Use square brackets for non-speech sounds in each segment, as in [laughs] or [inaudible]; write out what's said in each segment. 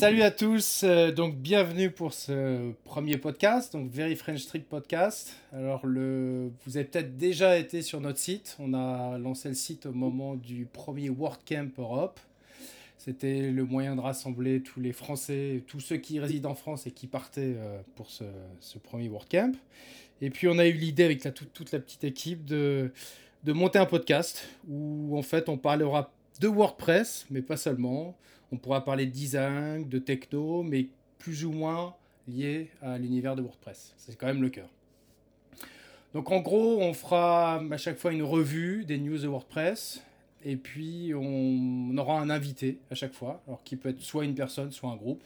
Salut à tous, euh, donc bienvenue pour ce premier podcast, donc Very French Street Podcast. Alors le, vous avez peut-être déjà été sur notre site, on a lancé le site au moment du premier WordCamp Europe. C'était le moyen de rassembler tous les Français, tous ceux qui résident en France et qui partaient euh, pour ce, ce premier WordCamp. Et puis on a eu l'idée avec la, toute, toute la petite équipe de, de monter un podcast où en fait on parlera de WordPress, mais pas seulement. On pourra parler de design, de techno, mais plus ou moins lié à l'univers de WordPress. C'est quand même le cœur. Donc en gros, on fera à chaque fois une revue des news de WordPress. Et puis on aura un invité à chaque fois, alors qui peut être soit une personne, soit un groupe.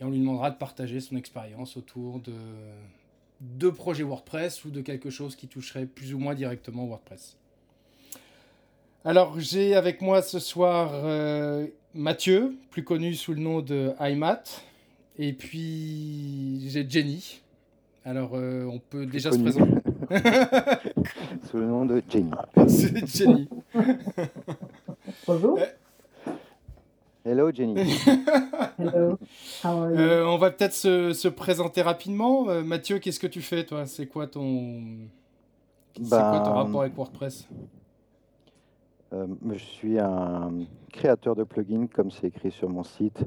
Et on lui demandera de partager son expérience autour de, de projets WordPress ou de quelque chose qui toucherait plus ou moins directement WordPress. Alors j'ai avec moi ce soir euh, Mathieu, plus connu sous le nom de iMat, et puis j'ai Jenny. Alors euh, on peut déjà se présenter. [laughs] sous le nom de Jenny. [laughs] C'est Jenny. [laughs] Bonjour. Hello Jenny. Hello. How are you? Euh, on va peut-être se, se présenter rapidement. Euh, Mathieu, qu'est-ce que tu fais toi? C'est quoi ton c'est quoi ton Ben, rapport avec WordPress? Euh, je suis un créateur de plugins, comme c'est écrit sur mon site.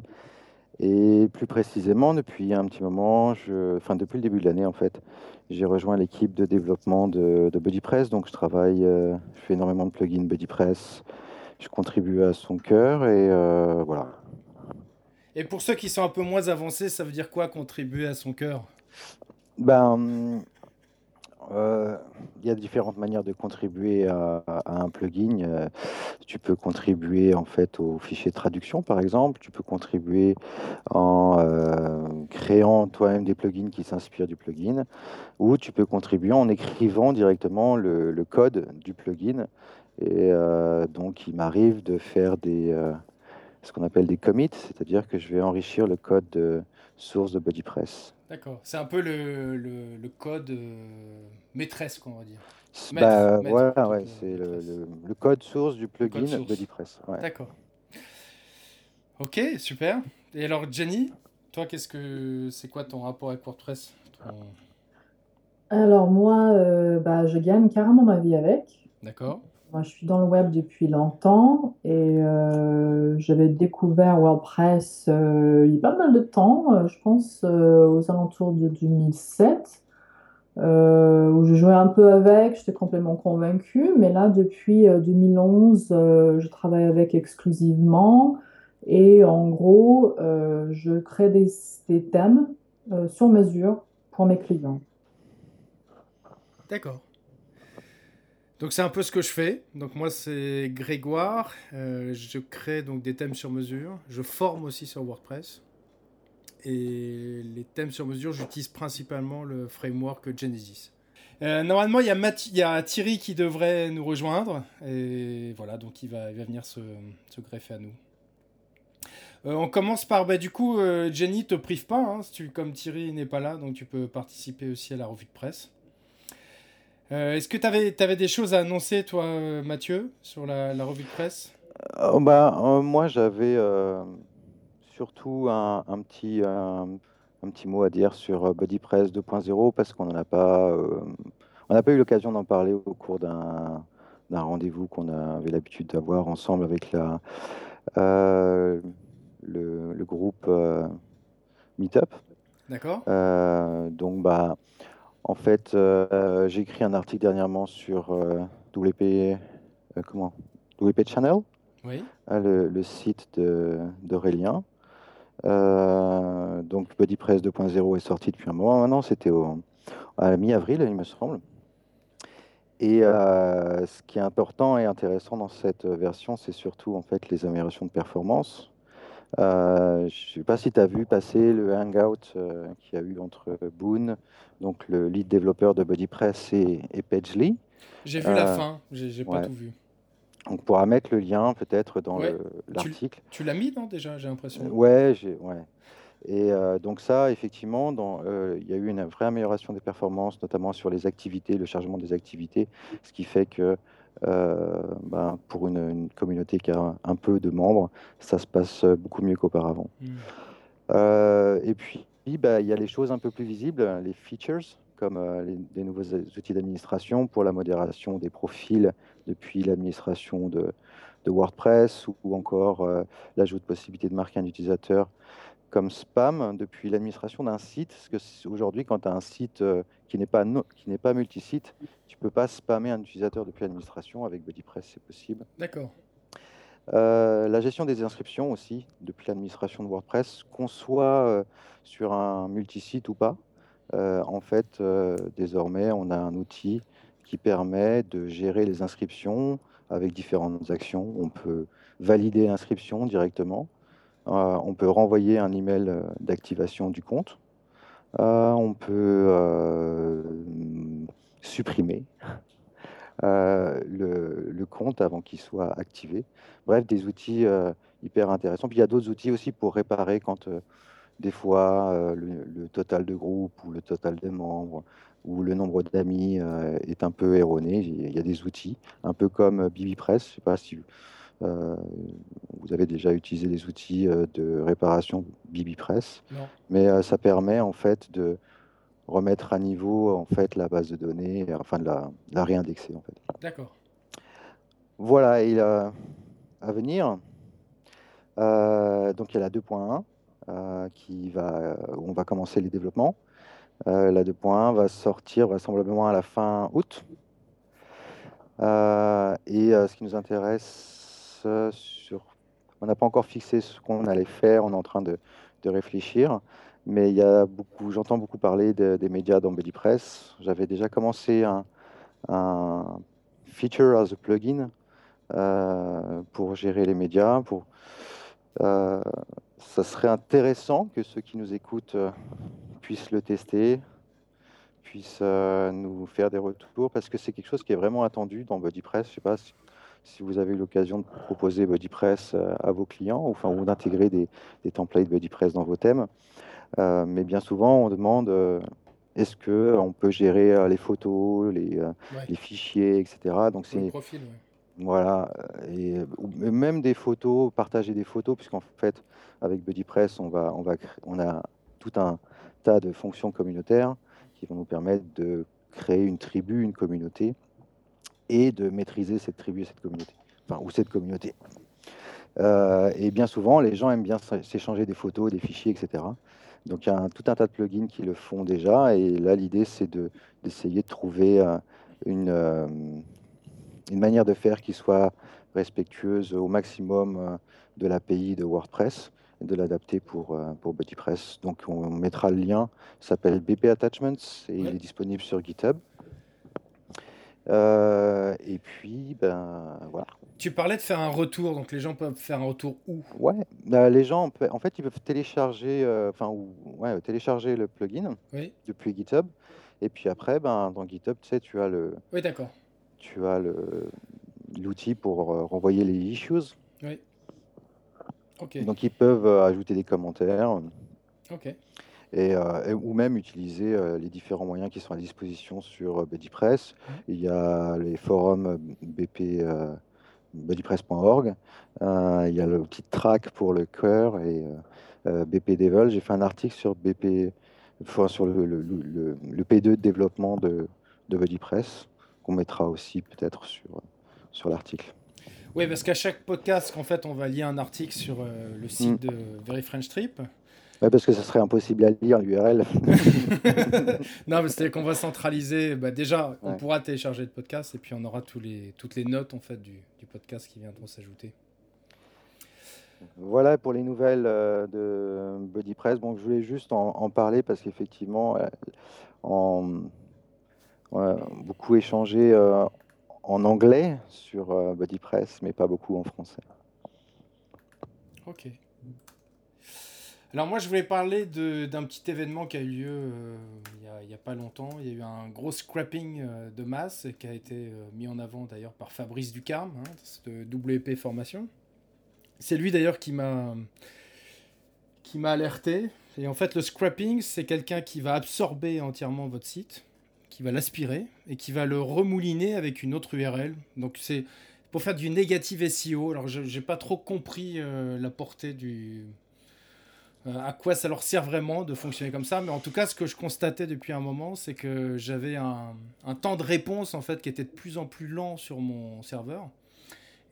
Et plus précisément, depuis un petit moment, je, enfin depuis le début de l'année en fait, j'ai rejoint l'équipe de développement de, de BuddyPress. Donc je travaille, euh, je fais énormément de plugins BuddyPress. Je contribue à son cœur et euh, voilà. Et pour ceux qui sont un peu moins avancés, ça veut dire quoi contribuer à son cœur? Ben, euh, il y a différentes manières de contribuer à, un plugin. Euh, tu peux contribuer en fait au fichier de traduction, par exemple. Tu peux contribuer en euh, créant toi-même des plugins qui s'inspirent du plugin, ou tu peux contribuer en écrivant directement le, code du plugin. Et donc, il m'arrive de faire des ce qu'on appelle des commits, c'est-à-dire que je vais enrichir le code de source de BuddyPress. D'accord. C'est un peu le, le, le code euh, maîtresse, qu'on va dire. Maître, Bah, maître voilà, plutôt ouais, que c'est le, maîtresse. le- le code source du plugin source. Ouais. D'accord. Ok, super. Et alors, Jenny, toi, qu'est-ce que c'est quoi ton rapport avec WordPress? Ton- Alors moi, euh, bah, je gagne carrément ma vie avec. D'accord. Moi, je suis dans le web depuis longtemps et euh, j'avais découvert WordPress euh, il y a pas mal de temps, euh, je pense aux alentours de 2007, euh, où je jouais un peu avec, j'étais complètement convaincue, mais là, depuis euh, 2011, euh, je travaille avec exclusivement et en gros, je crée des, thèmes sur mesure pour mes clients. D'accord. Donc c'est un peu ce que je fais. Donc moi c'est Grégoire. Euh, je crée donc des thèmes sur mesure. Je forme aussi sur WordPress. Et les thèmes sur mesure, j'utilise principalement le framework Genesis. Euh, normalement, il y, a Thierry qui devrait nous rejoindre. Et voilà, donc il va, venir se, greffer à nous. Euh, on commence par, bah, du coup, Jenny, te prive pas. hein, comme Thierry n'est pas là, donc tu peux participer aussi à la revue de presse. Euh, Est-ce que tu avais, des choses à annoncer, toi, euh, Mathieu, sur la, la revue de presse? Euh, bah, euh, moi, j'avais euh, surtout un, un petit, un, un petit mot à dire sur euh, BuddyPress 2.0 parce qu'on n'en a pas, on n'a pas eu l'occasion d'en parler au cours d'un d'un rendez-vous qu'on avait l'habitude d'avoir ensemble avec la, le, le groupe Meetup. D'accord donc, bah, en fait, euh, j'ai écrit un article dernièrement sur euh, WP, euh, comment? WP Channel, Oui. hein, le, le site d'Aurélien. Donc, BuddyPress 2.0 est sorti depuis un moment maintenant, c'était au- à mi-avril, il me semble. Et euh, ce qui est important et intéressant dans cette version, c'est surtout en fait les améliorations de performance. Euh, je ne sais pas si tu as vu passer le hangout euh, qu'il y a eu entre Boone, donc le lead développeur de BuddyPress, et, et Pagely. J'ai vu la Euh, fin, j'ai j'ai pas ouais. tout vu. On pourra mettre le lien peut-être dans Ouais. le- l'article. Tu l'as mis, non, déjà, j'ai l'impression? Ouais, ouais. Et donc ça, effectivement, il y a eu une vraie amélioration des performances, notamment sur les activités, le chargement des activités, ce qui fait que ben, pour une, une communauté qui a un peu de membres, ça se passe beaucoup mieux qu'auparavant. Hmm. et puis, bah, il y a les choses un peu plus visibles, les features, comme les, des nouveaux outils d'administration pour la modération des profils depuis l'administration de, de, WordPress ou, encore l'ajout de possibilités de marquer un utilisateur comme spam depuis l'administration d'un site. Parce que aujourd'hui, quand tu as un site euh, qui n'est pas, qui n'est pas multisite, tu peux pas spammer un utilisateur depuis l'administration. Avec BuddyPress, c'est possible. D'accord. Euh, la gestion des inscriptions aussi, depuis l'administration de WordPress, qu'on soit euh, sur un multisite ou pas. en fait, désormais, on a un outil qui permet de gérer les inscriptions avec différentes actions. On peut valider l'inscription directement. Euh, on peut renvoyer un email euh, d'activation du compte. Euh, on peut supprimer le, compte avant qu'il soit activé. Bref, des outils hyper intéressants. Puis il y a d'autres outils aussi pour réparer quand des fois le, total de groupe ou le total des membres ou le nombre d'amis est un peu erroné. Il y a des outils, un peu comme BibiPress. Je ne sais pas si euh, vous avez déjà utilisé les outils euh, de réparation BibiPress, mais euh, ça permet en fait de remettre à niveau en fait la base de données, enfin de la, réindexer en fait. D'accord. Voilà, il a à venir. donc il y a la 2.1 qui va, où on va commencer les développements. La 2.1 va sortir vraisemblablement à la fin août. et ce qui nous intéresse. On n'a pas encore fixé ce qu'on allait faire, on est en train de, réfléchir, mais il y a beaucoup, j'entends beaucoup parler des médias dans BuddyPress. J'avais déjà commencé un, feature as a plugin euh, pour gérer les médias. Pour, euh, ça serait intéressant que ceux qui nous écoutent euh, puissent le tester, puissent nous faire des retours, parce que c'est quelque chose qui est vraiment attendu dans BuddyPress. Je sais pas si si vous avez l'occasion de proposer BuddyPress euh, à vos clients, enfin, ou d'intégrer des, des, templates BuddyPress dans vos thèmes. Euh, mais bien souvent, on demande euh, est-ce qu'on peut gérer les photos, les, les, fichiers, etc. Donc c'est profil, voilà, et même des photos, partager des photos, puisqu'en fait, avec BuddyPress, on va, on va, on a tout un de fonctions communautaires qui vont nous permettre de créer une tribu, une communauté, et de maîtriser cette tribu, cette communauté, enfin, ou cette communauté. Euh, et bien souvent, les gens aiment bien s'échanger des photos, des fichiers, etc. Donc il y a tout un tas de plugins qui le font déjà. Et là, l'idée, c'est d'essayer de, trouver euh, une, euh, une manière de faire qui soit respectueuse au maximum de l'API de WordPress de l'adapter pour, pour BuddyPress. Donc on mettra le lien, s'appelle BP Attachments et il est disponible sur GitHub. Euh, et puis, ben voilà. Tu parlais de faire un retour, donc les gens peuvent faire un retour où? Ouais, bah, les gens, en fait, ils peuvent télécharger, euh, enfin, ouais, télécharger le plugin depuis GitHub. Et puis après, ben, dans GitHub, tu sais, tu as le. Oui, d'accord. Tu as l'outil pour euh, renvoyer les issues. Oui. Donc ils peuvent ajouter des commentaires. Euh, et, ou même utiliser euh, les différents moyens qui sont à disposition sur euh, BuddyPress. Mmh. Il y a les forums BP, buddypress.org, il y a le petit track pour le cœur et BP Devil. J'ai fait un article sur BP, sur le, le, P2 de développement de, de BuddyPress, qu'on mettra aussi peut-être sur, sur l'article. Oui, parce qu'à chaque podcast, en fait, on va lier un article sur le site mmh. de Very French Trip parce que ce serait impossible à lire l'URL. [laughs] non, mais c'est qu'on va centraliser. Bah, déjà, on pourra télécharger le podcast et puis on aura tous les, toutes les notes en fait du, du podcast qui viendront s'ajouter. Voilà pour les nouvelles euh, de BuddyPress. Bon, je voulais juste en, parler parce qu'effectivement, euh, on, a beaucoup échangé euh, en anglais sur BuddyPress, mais pas beaucoup en français. Ok. Alors moi je voulais parler d'un petit événement qui a eu lieu euh, il n'y a, pas longtemps. Il y a eu un gros scrapping euh, de masse qui a été euh, mis en avant d'ailleurs par Fabrice Ducarme hein, de WP Formation. C'est lui d'ailleurs qui m'a alerté. Et en fait le scrapping c'est quelqu'un qui va absorber entièrement votre site, qui va l'aspirer et qui va le remouliner avec une autre URL. Donc c'est pour faire du négative SEO. Alors je n'ai pas trop compris la portée du à quoi ça leur sert vraiment de fonctionner comme ça. Mais en tout cas, ce que je constatais depuis un moment, c'est que j'avais un, temps de réponse en fait qui était de plus en plus lent sur mon serveur.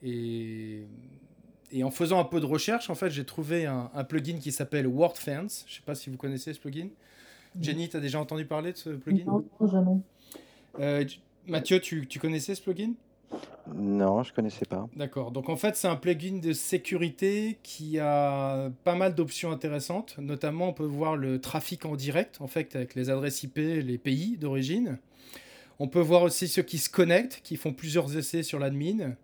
Et, en faisant un peu de recherche, en fait, j'ai trouvé un, plugin qui s'appelle WordFans. Je ne sais pas si vous connaissez ce plugin. Jenny, tu as déjà entendu parler de ce plugin Non, jamais. Euh, Mathieu, tu, tu, connaissais ce plugin? Non, je connaissais pas. D'accord. Donc en fait, c'est un plugin de sécurité qui a pas mal d'options intéressantes. Notamment, on peut voir le trafic en direct, en fait, avec les adresses IP, les pays d'origine. On peut voir aussi ceux qui se connectent, qui font plusieurs essais sur l'admin.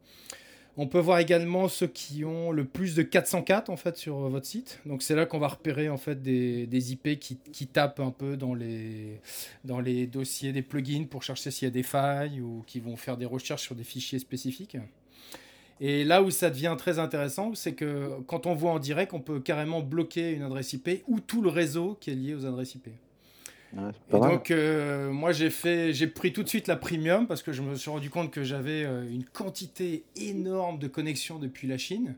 On peut voir également ceux qui ont le plus de 404 en fait sur votre site. Donc c'est là qu'on va repérer en fait des, des IP qui, qui, tapent un peu dans les, dans les dossiers des plugins pour chercher s'il y a des failles ou qui vont faire des recherches sur des fichiers spécifiques. Et là où ça devient très intéressant, c'est que quand on voit en direct, on peut carrément bloquer une adresse IP ou tout le réseau qui est lié aux adresses IP. Ouais, Et donc, euh, moi, j'ai fait, j'ai pris tout de suite la premium parce que je me suis rendu compte que j'avais euh, une quantité énorme de connexions depuis la Chine.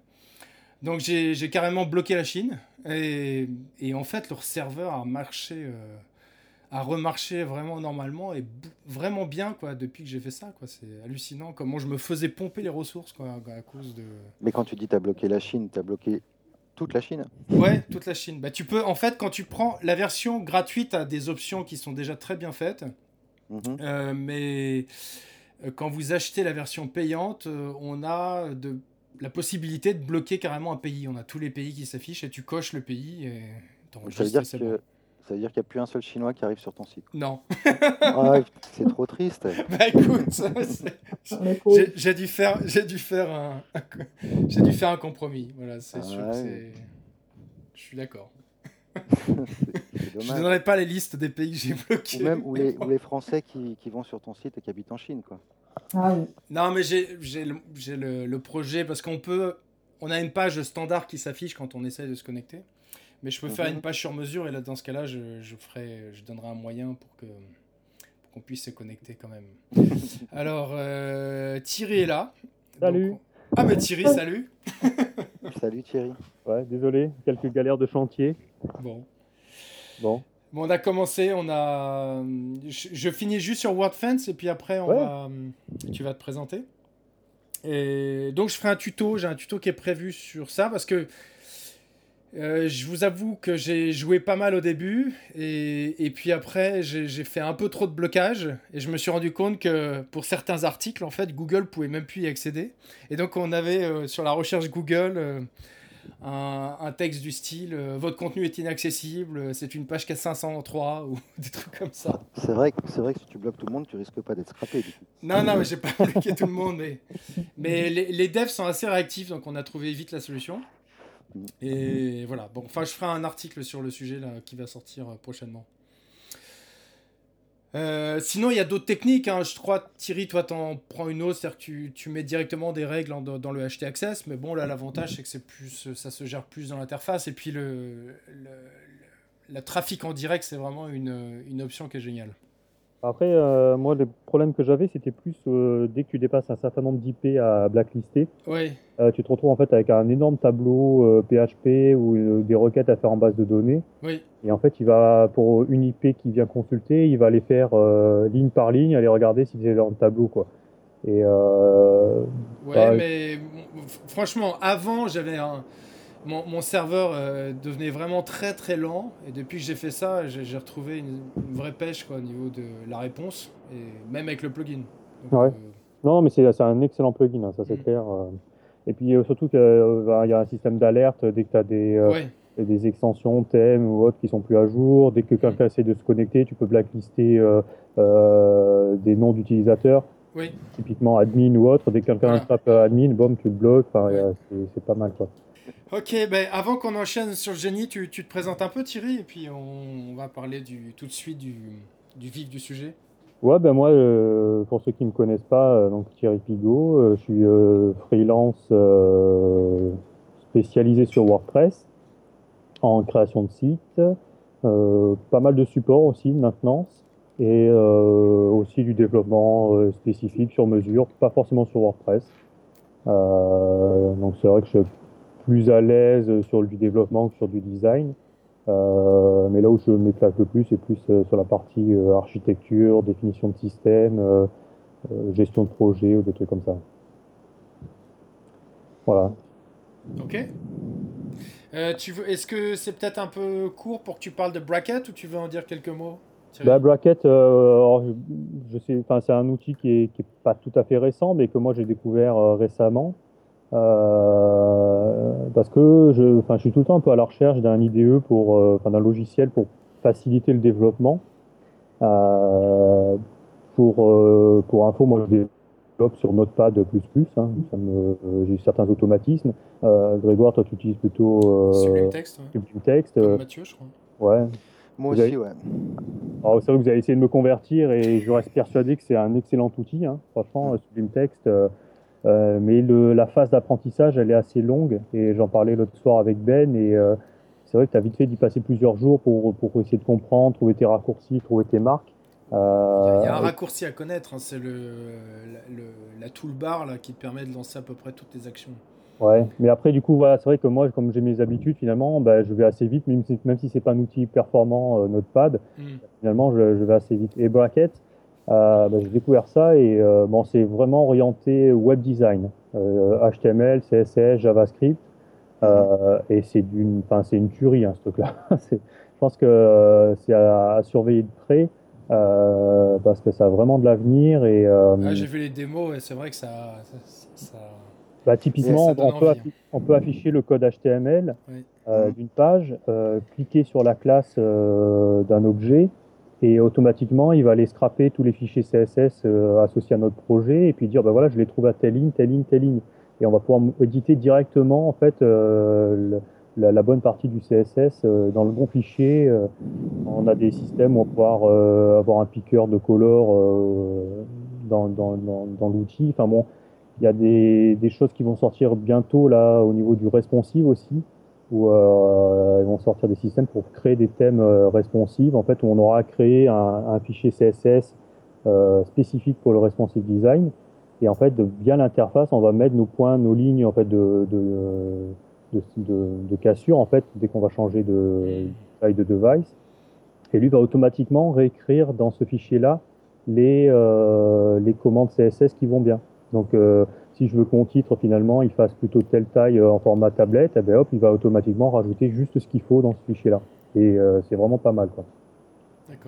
Donc, j'ai carrément bloqué la Chine. Et, et, en fait, leur serveur a marché, euh, a remarché vraiment normalement et vraiment bien quoi depuis que j'ai fait ça. quoi. C'est hallucinant comment je me faisais pomper les ressources quoi, à cause de. Mais quand tu dis tu as bloqué la Chine, tu as bloqué toute la Chine Ouais, toute la Chine. Bah, tu peux, en fait, quand tu prends la version gratuite, à des options qui sont déjà très bien faites. Mhm. Euh, mais euh, quand vous achetez la version payante, euh, on a de, la possibilité de bloquer carrément un pays. On a tous les pays qui s'affichent et tu coches le pays. Et ça veut dire que. Ça veut dire qu'il n'y a plus un seul Chinois qui arrive sur ton site. Non. ah, c'est trop triste. [laughs] bah [laughs] écoute, j'ai dû faire, j'ai dû faire un, [laughs] j'ai dû faire un compromis. Voilà, c'est Ah sûr. ouais. Je suis d'accord. Je ne donnerai pas les listes des pays que j'ai bloqués. Ou même ou les, bon. ou les Français qui, qui vont sur ton site et qui habitent en Chine, quoi. Ah oui. Non, mais j'ai le projet parce qu'on peut. On a une page standard qui s'affiche quand on essaie de se connecter. Mais je peux faire Mhm. une page sur mesure et là, dans ce cas-là, je, je, ferai, je donnerai un moyen pour que pour qu'on puisse se connecter quand même. [laughs] Alors, euh, Thierry est là. Salut. Donc- ah, mais Thierry, salut. [laughs] Salut Thierry. Ouais, désolé, quelques galères de chantier. Bon. Bon, Bon, on a commencé, on a. Je, je finis juste sur WordFence et puis après, on Ouais. va, tu vas te présenter. Et donc, je ferai un tuto. J'ai un tuto qui est prévu sur ça parce que euh, je vous avoue que j'ai joué pas mal au début et, et puis après, j'ai fait un peu trop de blocage et je me suis rendu compte que pour certains articles, en fait, Google pouvait même plus y accéder. Et donc, on avait euh, sur la recherche Google. euh, un, un texte du style votre contenu est inaccessible, c'est une page qui a 503 ou [laughs] des trucs comme ça. C'est vrai, c'est vrai que si tu bloques tout le monde, tu risques pas d'être scrappé. Non, non, mais j'ai pas [laughs] bloqué tout le monde, mais, mais les, les devs sont assez réactifs, donc on a trouvé vite la solution. Et voilà, bon, enfin, je ferai un article sur le sujet là, qui va sortir euh, prochainement. Euh, sinon, il y a d'autres techniques. hein. Je crois, Thierry, toi, t'en prends une autre, c'est-à-dire que tu, tu mets directement des règles en- dans le HT Access. Mais bon, là, l'avantage, c'est que c'est plus, ça se gère plus dans l'interface. Et puis, le, le, le- le trafic en direct, c'est vraiment une, une option qui est géniale. Après, euh, moi, le problème que j'avais, c'était plus euh, dès que tu dépasses un certain nombre d'IP à blacklister, Oui, euh, tu te retrouves en fait avec un énorme tableau PHP ou des requêtes à faire en base de données. oui. Et en fait, il va, pour une IP qui vient consulter, il va aller faire ligne par ligne, aller regarder si c'est dans le tableau, quoi. Et Ouais, Bah, mais franchement, avant, j'avais un. Mon, mon serveur euh, devenait vraiment très très lent. Et depuis que j'ai fait ça, j'ai retrouvé une, une vraie pêche quoi, au niveau de la réponse. Et même avec le plugin. Donc, Ouais. euh, Non, mais c'est un excellent plugin, hein, ça c'est Mm. clair. euh. Et puis surtout qu'il y a un système d'alerte dès que tu as des, ouais. des extensions, thèmes ou autres qui sont plus à jour. Dès que quelqu'un essaie de se connecter, tu peux blacklister euh, euh, des noms d'utilisateurs, Oui. typiquement admin ou autre. Dès que quelqu'un Voilà. tape admin, boum, tu le bloques. Enfin, c'est pas mal quoi. Ok, ben avant qu'on enchaîne sur le génie, tu, tu te présentes un peu Thierry, et puis on, va parler du, tout de suite du, du vif du sujet. Ouais, ben moi, euh, pour ceux qui me connaissent pas, euh, donc Thierry Pigot, euh, je suis freelance spécialisé sur WordPress en création de sites, pas mal de support aussi, de maintenance et aussi du développement spécifique sur mesure, pas forcément sur WordPress. Donc c'est vrai que je plus à l'aise sur du développement que sur du design. Euh, mais là où je m'éclate le plus, c'est plus euh, sur la partie euh, architecture, définition de système, gestion de projet ou des trucs comme ça. Voilà. Ok. Tu veux, est-ce que c'est peut-être un peu court pour que tu parles de Bracket ou tu veux en dire quelques mots Bah, Bracket, alors, je, je sais, enfin, c'est un outil qui est, qui est pas tout à fait récent, mais que moi j'ai découvert récemment. Euh, parce que je, enfin, je suis tout le temps un peu à la recherche d'un IDE pour, euh, enfin, d'un logiciel pour faciliter le développement. Euh, pour, euh, pour info, moi je développe sur Notepad++, hein, ça me, euh, j'ai certains automatismes. Euh, Grégoire, toi tu utilises plutôt Sublime Text, ouais. Sublime Text. Comme euh, Mathieu, je crois. ouais, Moi Vous aussi, ouais. alors, c'est vrai que vous avez essayé de me convertir et je reste persuadé que c'est un excellent outil, hein, franchement, euh, Sublime Text. euh, euh, mais le, la phase d'apprentissage, elle est assez longue et j'en parlais l'autre soir avec Ben et euh, c'est vrai que tu as vite fait d'y passer plusieurs jours pour, pour essayer de comprendre, trouver tes raccourcis, trouver tes marques. Il y a- il y a un Euh, raccourci à connaître, hein, c'est le, la, le- la toolbar là, qui te permet de lancer à peu près toutes tes actions. Ouais, mais après, du coup, voilà, c'est vrai que moi, comme j'ai mes habitudes, finalement, bah, je vais assez vite, même si, même si c'est pas un outil performant, euh, Notepad, Hmm. finalement, je, je vais assez vite. Et Bracket, euh, bah, j'ai découvert ça et euh, bon, c'est vraiment orienté web design, euh, HTML, CSS, JavaScript, euh, et c'est d'une, enfin, c'est une tuerie, hein, ce truc-là. [laughs] Je pense que euh, c'est à, à surveiller de près euh, parce que ça a vraiment de l'avenir et euh, Ah, J'ai vu les démos et c'est vrai que ça. ça, ça- Bah, typiquement, Ça donne on peut, envie, affi- on peut afficher le code HTML Oui. euh, Mhm. d'une page, euh, cliquer sur la classe euh, d'un objet et automatiquement, il va aller scraper tous les fichiers CSS euh, associés à notre projet et puis dire, bah voilà, je les trouve à telle ligne, telle ligne, telle ligne. Et on va pouvoir éditer directement en fait euh, la, bonne partie du CSS euh, dans le bon fichier. on a des systèmes où on va pouvoir avoir un piqueur de color dans l'outil. Enfin bon, il y a des, des choses qui vont sortir bientôt là au niveau du responsive aussi, où euh, ils vont sortir des systèmes pour créer des thèmes euh, responsives, en fait, on aura créé un, fichier CSS euh, spécifique pour le responsive design. Et en fait, bien l'interface, on va mettre nos points, nos lignes en fait de, cassure en fait dès qu'on va changer de taille de device. Et lui va automatiquement réécrire dans ce fichier-là les, les commandes CSS qui vont bien. Donc, si je veux que mon titre finalement il fasse plutôt telle taille euh, en format tablette, eh ben, hop, il va automatiquement rajouter juste ce qu'il faut dans ce fichier-là. Et euh, c'est vraiment pas mal. Quoi.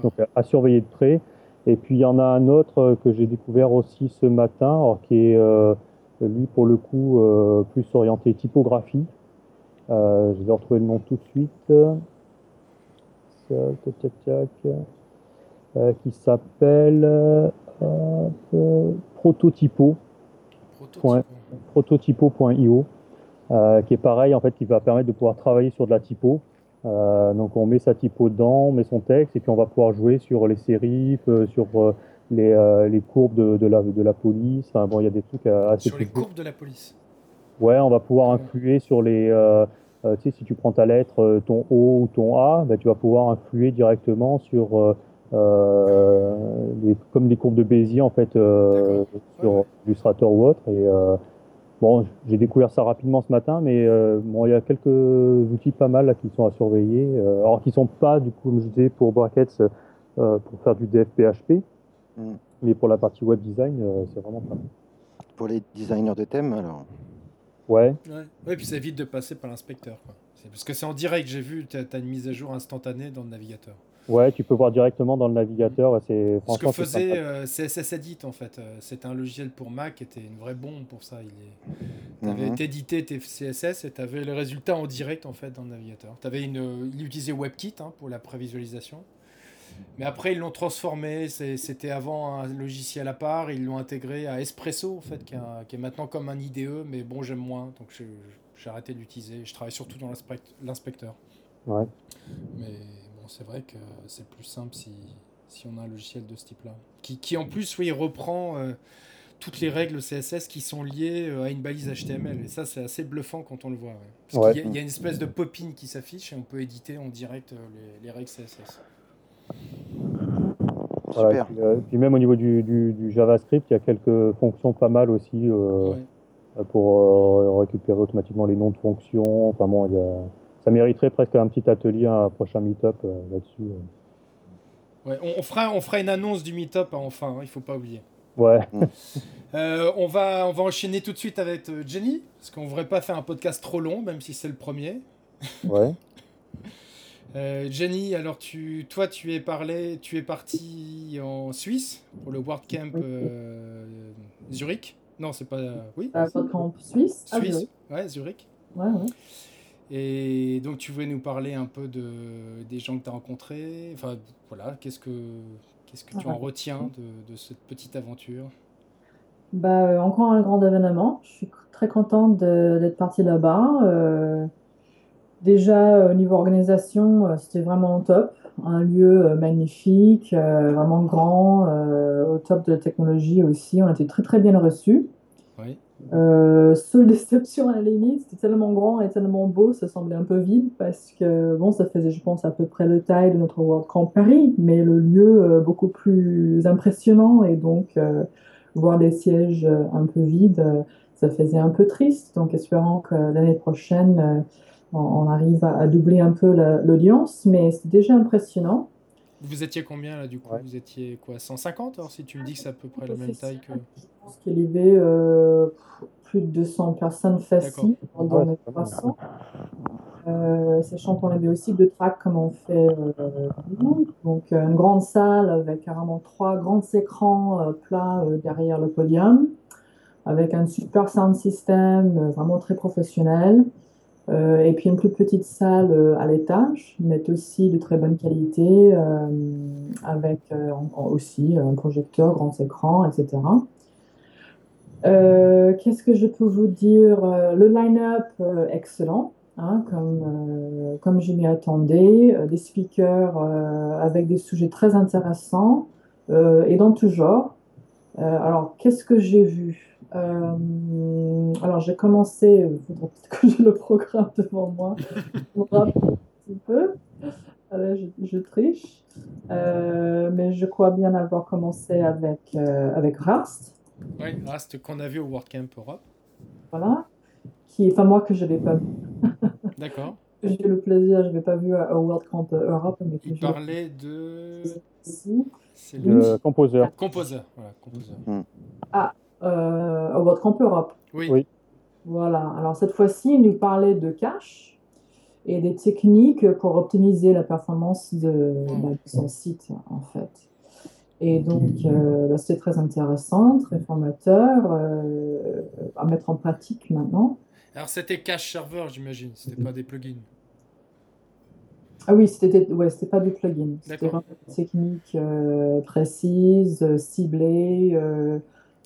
Donc, à- surveiller de près. Et puis, il y en a un autre euh, que j'ai découvert aussi ce matin, alors, qui est euh, lui pour le coup euh, plus orienté typographie. Euh, je vais retrouver le nom tout de suite. Euh, qui s'appelle Prototypo. prototypo.io, euh, qui est pareil, en fait, qui va permettre de pouvoir travailler sur de la typo. Euh, donc, on met sa typo dedans, on met son texte, et puis on va pouvoir jouer sur les sérifs, euh, sur les, les courbes de, de la, de la police. Enfin, bon, il y a des trucs assez Sur les courbes de la police. Ouais, on va pouvoir Ouais. influer sur les. tu sais, si tu prends ta lettre, ton O ou ton A, bah, tu vas pouvoir influer directement sur. Euh, les- comme des courbes de Bézier, en fait, euh, sur. Illustrator ou autre. Et euh, bon, j'ai découvert ça rapidement ce matin, mais euh, bon, il y a quelques outils pas mal là, qui sont à surveiller. euh, alors, qui sont pas, du coup, comme je disais, pour Brackets, euh, pour faire du DFPHP, Mm. mais pour la partie web design, euh, c'est vraiment pas mal. Pour les designers de thèmes, alors. Ouais. Ouais. ouais, puis ça évite de passer par l'inspecteur. Parce que c'est en direct, j'ai vu, tu as, une mise à jour instantanée dans le navigateur. Ouais, tu peux voir directement dans le navigateur. ouais, C'est Ce que faisait euh, CSS Edit en fait, euh, c'était un logiciel pour Mac qui était une vraie bombe pour ça. Il est... Tu avais Mhm. édité tes CSS et tu avais le résultat en direct en fait dans le navigateur. Avais une... Il utilisait WebKit hein, pour la prévisualisation. Mais après ils l'ont transformé, c'était avant un logiciel à part, ils l'ont intégré à Espresso en fait, qui est, un- qui est maintenant comme un IDE, mais bon j'aime moins, donc j'ai arrêté de l'utiliser. Je travaille surtout dans l'inspect- l'inspecteur. Ouais. Mais bon, c'est vrai que c'est plus simple si, si on a un logiciel de ce type-là. Qui, qui en plus, oui, reprend euh, toutes les règles CSS qui sont liées euh, à une balise HTML. Et ça, c'est assez bluffant quand on le voit. ouais. Parce Ouais. qu'il y a- il y, a une espèce de pop-in qui s'affiche et on peut éditer en direct euh, les, les règles CSS. Voilà, Super. puis, euh, puis même au niveau du, du- du JavaScript, il y a quelques fonctions pas mal aussi euh, Ouais. pour euh, récupérer automatiquement les noms de fonctions. Enfin bon, il y a- ça mériterait presque un petit atelier, un prochain meet-up là-dessus. Ouais, on, fera, on fera une annonce du meet-up enfin, hein, il faut pas oublier. Ouais. [laughs] on, va, on va enchaîner tout de suite avec Jenny, parce qu'on ne voudrait pas faire un podcast trop long, même si c'est le premier. [laughs] Ouais. Euh, Jenny, alors tu, toi, tu es parlé, tu es parti en Suisse pour le World Camp euh, Zurich. Non, c'est pas. oui. Euh, Camp Suisse? Ah, Suisse. ouais, Zurich. Ouais, ouais. Et donc, tu voulais nous parler un peu de, des gens que tu as rencontrés. Enfin, voilà, qu'est-ce que, qu'est-ce que tu en retiens de, de, cette petite aventure? Bah, Encore un grand événement. Je suis très contente d'être partie là-bas. Déjà, euh, au niveau organisation, euh, c'était vraiment top. Un lieu euh, magnifique, vraiment grand, au top de la technologie aussi. On a été très très bien reçus. Oui. seule déception à la limite, c'était tellement grand et tellement beau, ça semblait un peu vide parce que bon, ça faisait, je pense, à peu près le taille de notre World Camp Paris, mais le lieu beaucoup plus impressionnant et donc voir des sièges un peu vides, ça faisait un peu triste. Donc, espérant que l'année prochaine on, arrive à, doubler un peu l'audience, mais c'est déjà impressionnant. Vous étiez combien là du coup Vous étiez quoi 150 alors si tu me dis que c'est à peu près la même taille que. Je pense qu'il y avait euh, plus de 200 personnes faciles dans les 300. Euh, sachant qu'on avait aussi deux tracks comme on fait euh, donc une grande salle avec carrément trois grands écrans plats derrière le podium avec un super sound system vraiment très professionnel euh, et puis une plus petite salle euh, à l'étage, mais aussi de très bonne qualité, euh, avec aussi un projecteur, grand écran, etc. Qu'est-ce que je peux vous dire Le line-up, excellent. Hein, comme, comme je m'y attendais, des speakers avec des sujets très intéressants et dans tout genre. alors, qu'est-ce que j'ai vu? Euh, alors, j'ai commencé, il faudra peut-être que j'ai le programme [laughs] devant moi, un petit peu. Allez, je, triche. Euh, mais je crois bien avoir commencé avec, euh, avec Rast. Oui, Rast qu'on a vu au WordCamp Europe. Voilà. Qui, enfin, moi que je n'avais pas vu. [laughs] D'accord. J'ai eu le plaisir, je ne l'ai pas vu au WordCamp Europe. Mais Il parlait de. C'est le Composer. Composer, voilà, Composer. Hmm. Ah, euh, au World Camp Europe. Oui. Voilà. Alors cette fois-ci, il nous parlait de cache et des techniques pour optimiser la performance de, mm. bah, son site, en fait. Et donc, euh, bah, c'était très intéressant, très formateur euh, à mettre en pratique maintenant. Alors, c'était cache serveur, j'imagine, c'était pas des plugins. Ah oui, c'était ouais, c'était pas des plugins. C'était vraiment des techniques précises, ciblées,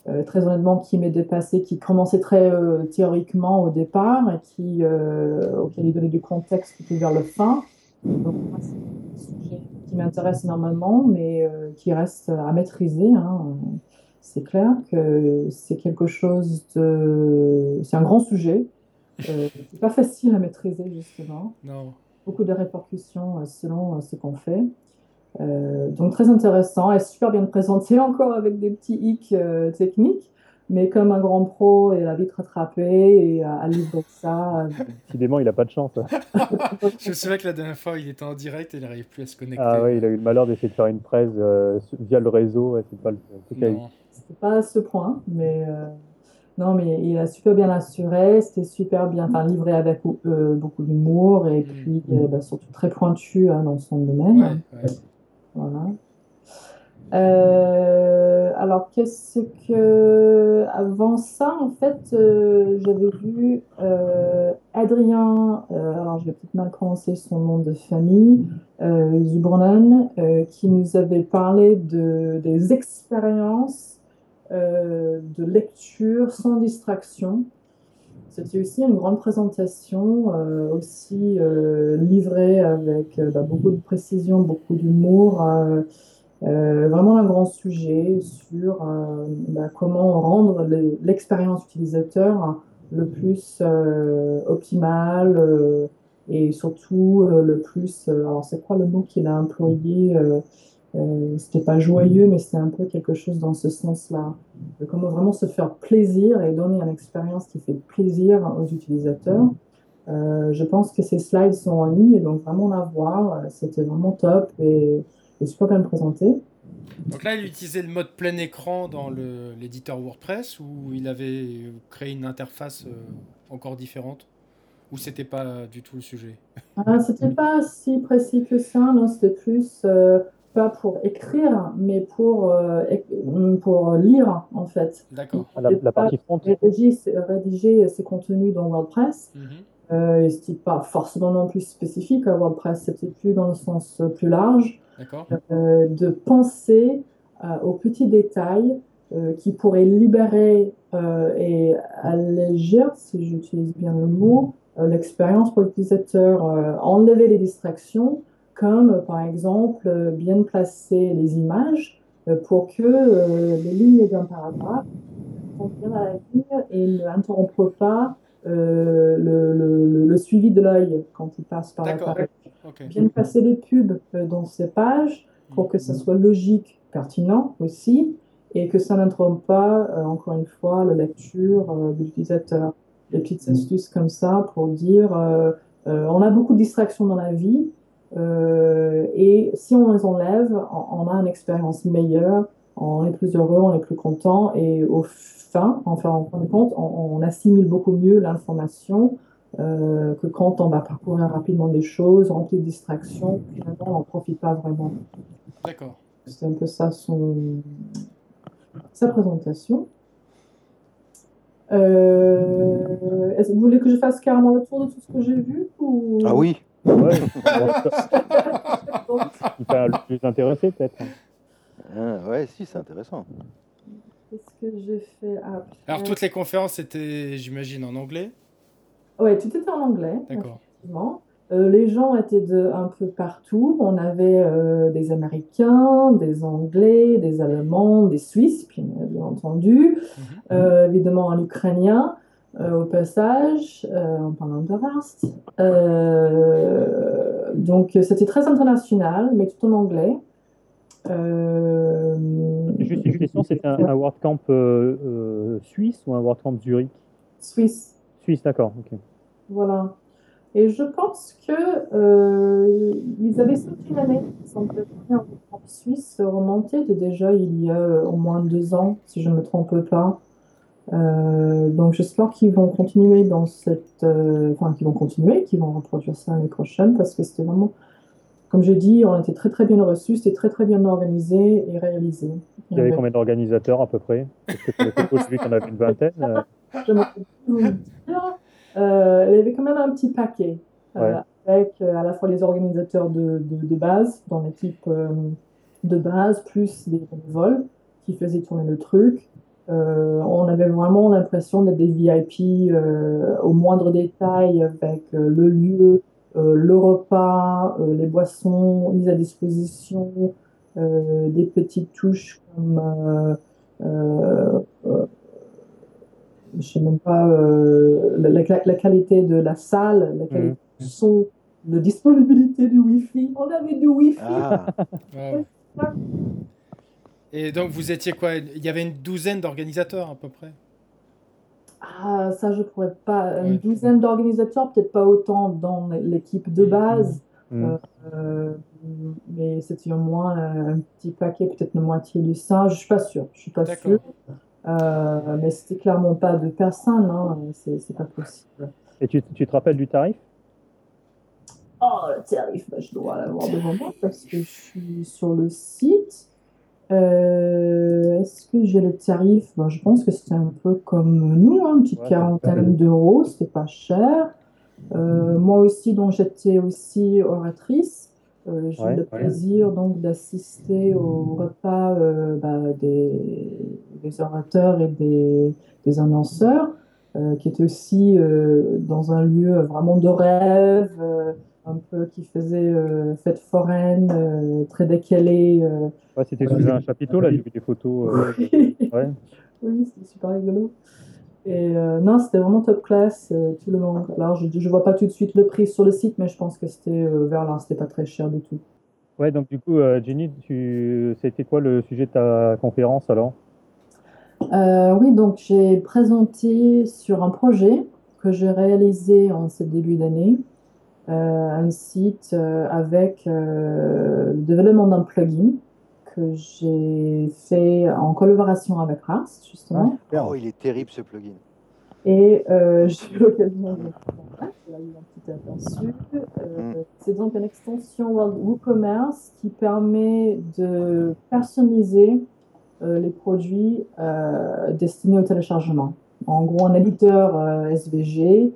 euh, très honnêtement, qui m'est dépassé, qui commençait très euh, théoriquement au départ et qui, euh, auquel il donnait du contexte plutôt vers le fin. Donc, c'est un sujet qui m'intéresse énormément, mais qui reste à maîtriser. Hein. C'est clair que c'est quelque chose de. C'est un grand sujet. c'est pas facile à maîtriser, justement. Non. Beaucoup de répercussions selon ce qu'on fait. Euh, donc très intéressant, elle est super bien présentée [laughs] encore avec des petits hicks euh, techniques, mais comme un grand pro, il a vite rattrapé et à, à livrer ça. Euh, [laughs] Décidément, il n'a pas de chance. [laughs] Je me souviens que la dernière fois, il était en direct et il n'arrive plus à se connecter. Ah oui, il a eu le malheur d'essayer de faire une presse via le réseau. C'est pas le C'était pas à ce point, mais non, mais il a super bien assuré, c'était super bien, enfin livré avec beaucoup d'humour et mm. puis bah, surtout très pointu hein, dans son domaine. Euh, alors, qu'est-ce que. Avant ça, en fait, euh, j'avais vu euh, Adrien, alors je vais peut-être mal prononcer son nom de famille, Zubronen, qui nous avait parlé de, des expériences de lecture sans distraction c'était aussi une grande présentation, euh, aussi euh, livrée avec euh, bah, beaucoup de précision, beaucoup d'humour. vraiment un grand sujet sur bah, comment rendre l'expérience utilisateur le plus optimale et surtout le plus. alors, c'est quoi le mot qu'il a employé euh, c'était pas joyeux, mais c'était un peu quelque chose dans ce sens-là. Comment vraiment se faire plaisir et donner une expérience qui fait plaisir aux utilisateurs. Euh, je pense que ces slides sont en ligne, donc vraiment à voir. C'était vraiment top et, et super bien présenté. Donc là, il utilisait le mode plein écran dans l'éditeur WordPress ou il avait créé une interface euh, encore différente? Ou c'était pas du tout le sujet? Ah, C'était pas si précis que ça, non, c'était plus euh, pas pour écrire, mais pour, euh, pour lire en fait. D'accord. La, partie front. Rédiger, rédiger, ses contenus dans WordPress. Mm -hmm. c'était pas forcément non plus spécifique à WordPress, c'était plus dans le sens plus large. Euh, de penser euh, aux petits détails euh, qui pourraient libérer et alléger, si j'utilise bien le mot, l'expérience pour l'utilisateur, enlever les distractions, comme par exemple bien placer les images pour que les lignes d'un paragraphe sont bien à la ligne et n'interrompent pas le, le, le, suivi de l'œil quand il passe par la page. Bien passer les pubs euh, dans ces pages pour que ça soit logique, pertinent aussi, et que ça n'interrompe pas, euh, encore une fois, la lecture euh, de l'utilisateur. Des petites astuces comme ça pour dire on a beaucoup de distractions dans la vie, et si on les enlève, on, a une expérience meilleure, on est plus heureux, on est plus content, et au fin, enfin, en fin de compte, on, on assimile beaucoup mieux l'information euh, que quand on va parcourir rapidement des choses, remplir de distractions, finalement, on n'en profite pas vraiment. D'accord. C'est un peu ça son... sa présentation. Euh, est-ce que vous voulez que je fasse carrément le tour de tout ce que j'ai vu ou... Ah oui ouais, [laughs] Il t'a le plus intéressé peut-être ah, Ouais, si, c'est intéressant. Qu'est-ce que j'ai fait après Alors toutes les conférences étaient, j'imagine, en anglais? Oui, tout était en anglais. D'accord. Euh, les gens étaient de un peu partout. On avait euh, des Américains, des Anglais, des Allemands, des Suisses, bien, entendu, mhm. euh, évidemment un Ukrainien au passage, en parlant de Rust. donc c'était très international, mais tout en anglais. Juste une question, c'était un, un WordCamp suisse ou un WordCamp Zurich? Suisse. Suisse, d'accord. ok. Voilà. Et je pense que euh, ils avaient sorti une année, en Suisse remonté de déjà il y a euh, au moins deux ans, si je ne me trompe pas. Euh, donc j'espère qu'ils vont continuer dans cette, enfin qu'ils vont continuer, qu'ils vont reproduire ça l'année prochaine parce que c'était vraiment, comme j'ai dit, on était très très bien reçus, c'était très très bien organisé et réalisé. Il y avait combien d'organisateurs à peu près? Parce que pour les qu'on avait une vingtaine. Je euh, il y avait quand même un petit paquet euh, avec euh, à la fois les organisateurs de, de, base dans l'équipe de base, plus des bénévoles qui faisaient tourner le truc. On avait vraiment l'impression d'être des VIP au moindre détail avec le lieu, le repas, les boissons mises à disposition, des petites touches comme je sais même pas euh, la, qualité de la salle, la qualité mmh. du son, la disponibilité du Wi-Fi. On avait du Wi-Fi. Ah. [laughs] Et donc vous étiez quoi? Il y avait une douzaine d'organisateurs à peu près? Ah, ça je pourrais pas. Une douzaine d'organisateurs, peut-être pas autant dans l'équipe de mmh. base. Mmh. Euh, euh, mais c'était au moins un petit paquet, peut-être la moitié de ça. Je suis pas sûr. Je suis pas sûr. Euh, mais c'était clairement pas de personne, hein. c'est pas possible. Et tu, tu, te rappelles du tarif? Oh, le tarif, bah, je dois l'avoir devant moi parce que je suis sur le site. Euh, est-ce que j'ai le tarif? Je pense que c'était un peu comme nous, hein, une petite quarantaine d'euros, c'était pas cher. Euh, moi aussi, donc j'étais aussi oratrice. Euh, j'ai eu le plaisir donc d'assister au repas euh, bah, des, des, orateurs et des, des annonceurs, euh, qui était aussi dans un lieu vraiment de rêve, un peu qui faisait fête foraine, très décalé. Ouais, c'était sous un chapiteau, là, j'ai vu des photos. ouais. [laughs] Oui, c'était super rigolo. Et euh, non, c'était vraiment top class, euh, tout le monde. Alors, je ne vois pas tout de suite le prix sur le site, mais je pense que c'était euh, vers là, c'était pas très cher du tout. Ouais, donc du coup, Jenny, tu... c'était quoi le sujet de ta conférence alors? Oui, donc j'ai présenté sur un projet que j'ai réalisé en ce début d'année, un site avec le développement d'un plugin que j'ai fait en collaboration avec Ars, justement. Ah, oh, il est terrible ce plugin. Et euh, [laughs] j'ai eu l'occasion de faire un petit aperçu. Euh, mm. C'est donc une extension WooCommerce qui permet de personnaliser euh, les produits destinés au téléchargement. En gros, un éditeur SVG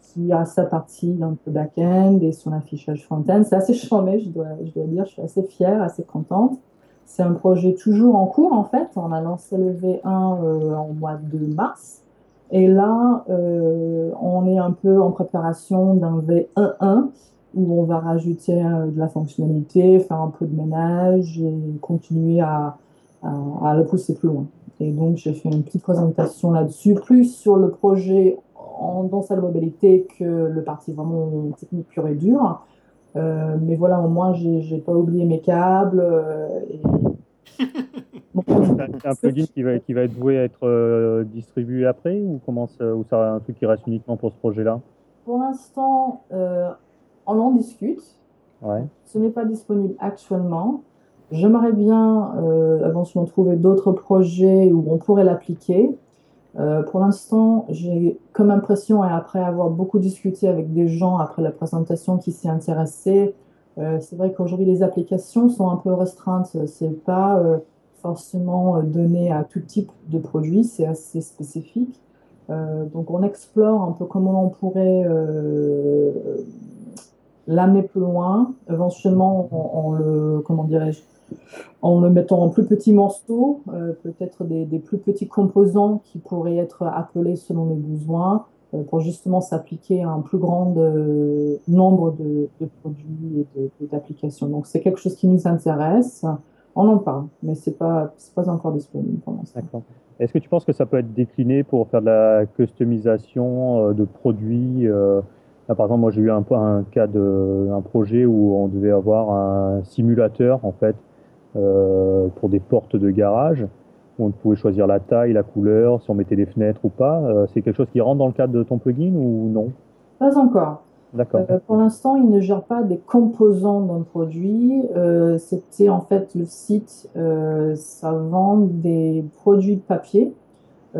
qui a sa partie un peu back-end et son affichage front-end. C'est assez charmé, je dois, je dois dire. Je suis assez fière, assez contente. C'est un projet toujours en cours en fait. On a lancé le V1 euh, en mois de mars. Et là, euh, on est un peu en préparation d'un V1.1 où on va rajouter euh, de la fonctionnalité, faire un peu de ménage et continuer à, le pousser plus loin. Et donc, j'ai fait une petite présentation là-dessus, plus sur le projet en, dans sa globalité que le parti vraiment technique pur et dur. Euh, mais voilà, au moins, j'ai pas oublié mes câbles. Euh, [laughs] c'est un plugin qui va, qui va être voué à être euh, distribué après ou comment ça, ou ça un truc qui reste uniquement pour ce projet-là? Pour l'instant, on en discute. Ouais. Ce n'est pas disponible actuellement. J'aimerais bien éventuellement trouver d'autres projets où on pourrait l'appliquer. Euh, pour l'instant, j'ai comme impression, et après avoir beaucoup discuté avec des gens après la présentation qui s'y intéressaient, euh, c'est vrai qu'aujourd'hui les applications sont un peu restreintes. C'est pas euh, forcément donné à tout type de produits, c'est assez spécifique. donc on explore un peu comment on pourrait l'amener plus loin, éventuellement en le, comment dirais-je, en le mettant en plus petits morceaux, euh, peut-être des, plus petits composants qui pourraient être appelés selon les besoins euh, pour justement s'appliquer à un plus grand euh, nombre de, produits et d'applications. Donc c'est quelque chose qui nous intéresse. On en parle, mais c'est pas pas encore disponible pour l'instant. Est-ce que tu penses que ça peut être décliné pour faire de la customisation de produits par exemple, moi j'ai eu un, un cas de un projet où on devait avoir un simulateur en fait euh, pour des portes de garage. Où on pouvait choisir la taille, la couleur, si on mettait des fenêtres ou pas. Euh, c'est quelque chose qui rentre dans le cadre de ton plugin ou non? Pas encore. D'accord. Euh, pour l'instant, il ne gère pas des composants d'un produit. C'était en fait le site, ça vend des produits de papier,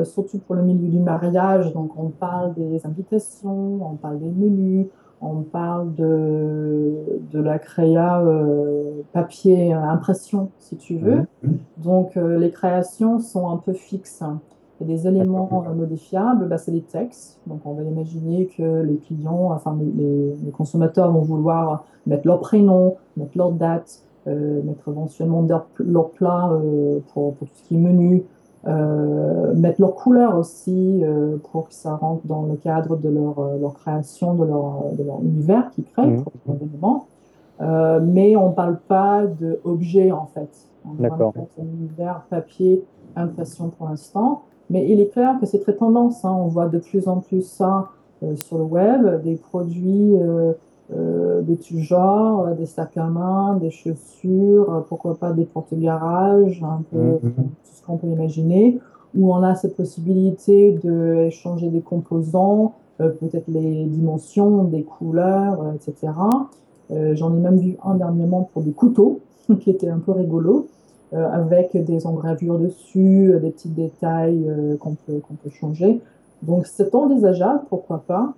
surtout pour le milieu du mariage. Donc, on parle des invitations, on parle des menus, on parle de, de la créa euh, papier euh, impression, si tu veux. Donc, euh, les créations sont un peu fixes. Il y a des éléments modifiables, bah, c'est des textes. Donc, on va imaginer que les clients, enfin, les, consommateurs vont vouloir mettre leur prénom, mettre leur date, mettre éventuellement leur, leur plat pour, pour, tout ce qui est menu, mettre leur couleur aussi euh, pour que ça rentre dans le cadre de leur, euh, leur création, de leur, de leur univers qu'ils créent, mmh. Euh, mais on ne parle pas d'objet en fait. D'accord. Un univers papier, impression pour l'instant. Mais il est clair que c'est très tendance. Hein. On voit de plus en plus ça sur le web, des produits euh, de tout genre, euh, des sacs à main, des chaussures, euh, pourquoi pas des porte-garages, un peu mhm. Qu'on peut imaginer, où on a cette possibilité d'échanger des composants, peut-être les dimensions, des couleurs, etc. J'en ai même vu un dernièrement pour des couteaux, [laughs] qui était un peu rigolo, avec des engravures dessus, des petits détails qu'on peut, qu'on peut changer. Donc c'est envisageable, pourquoi pas.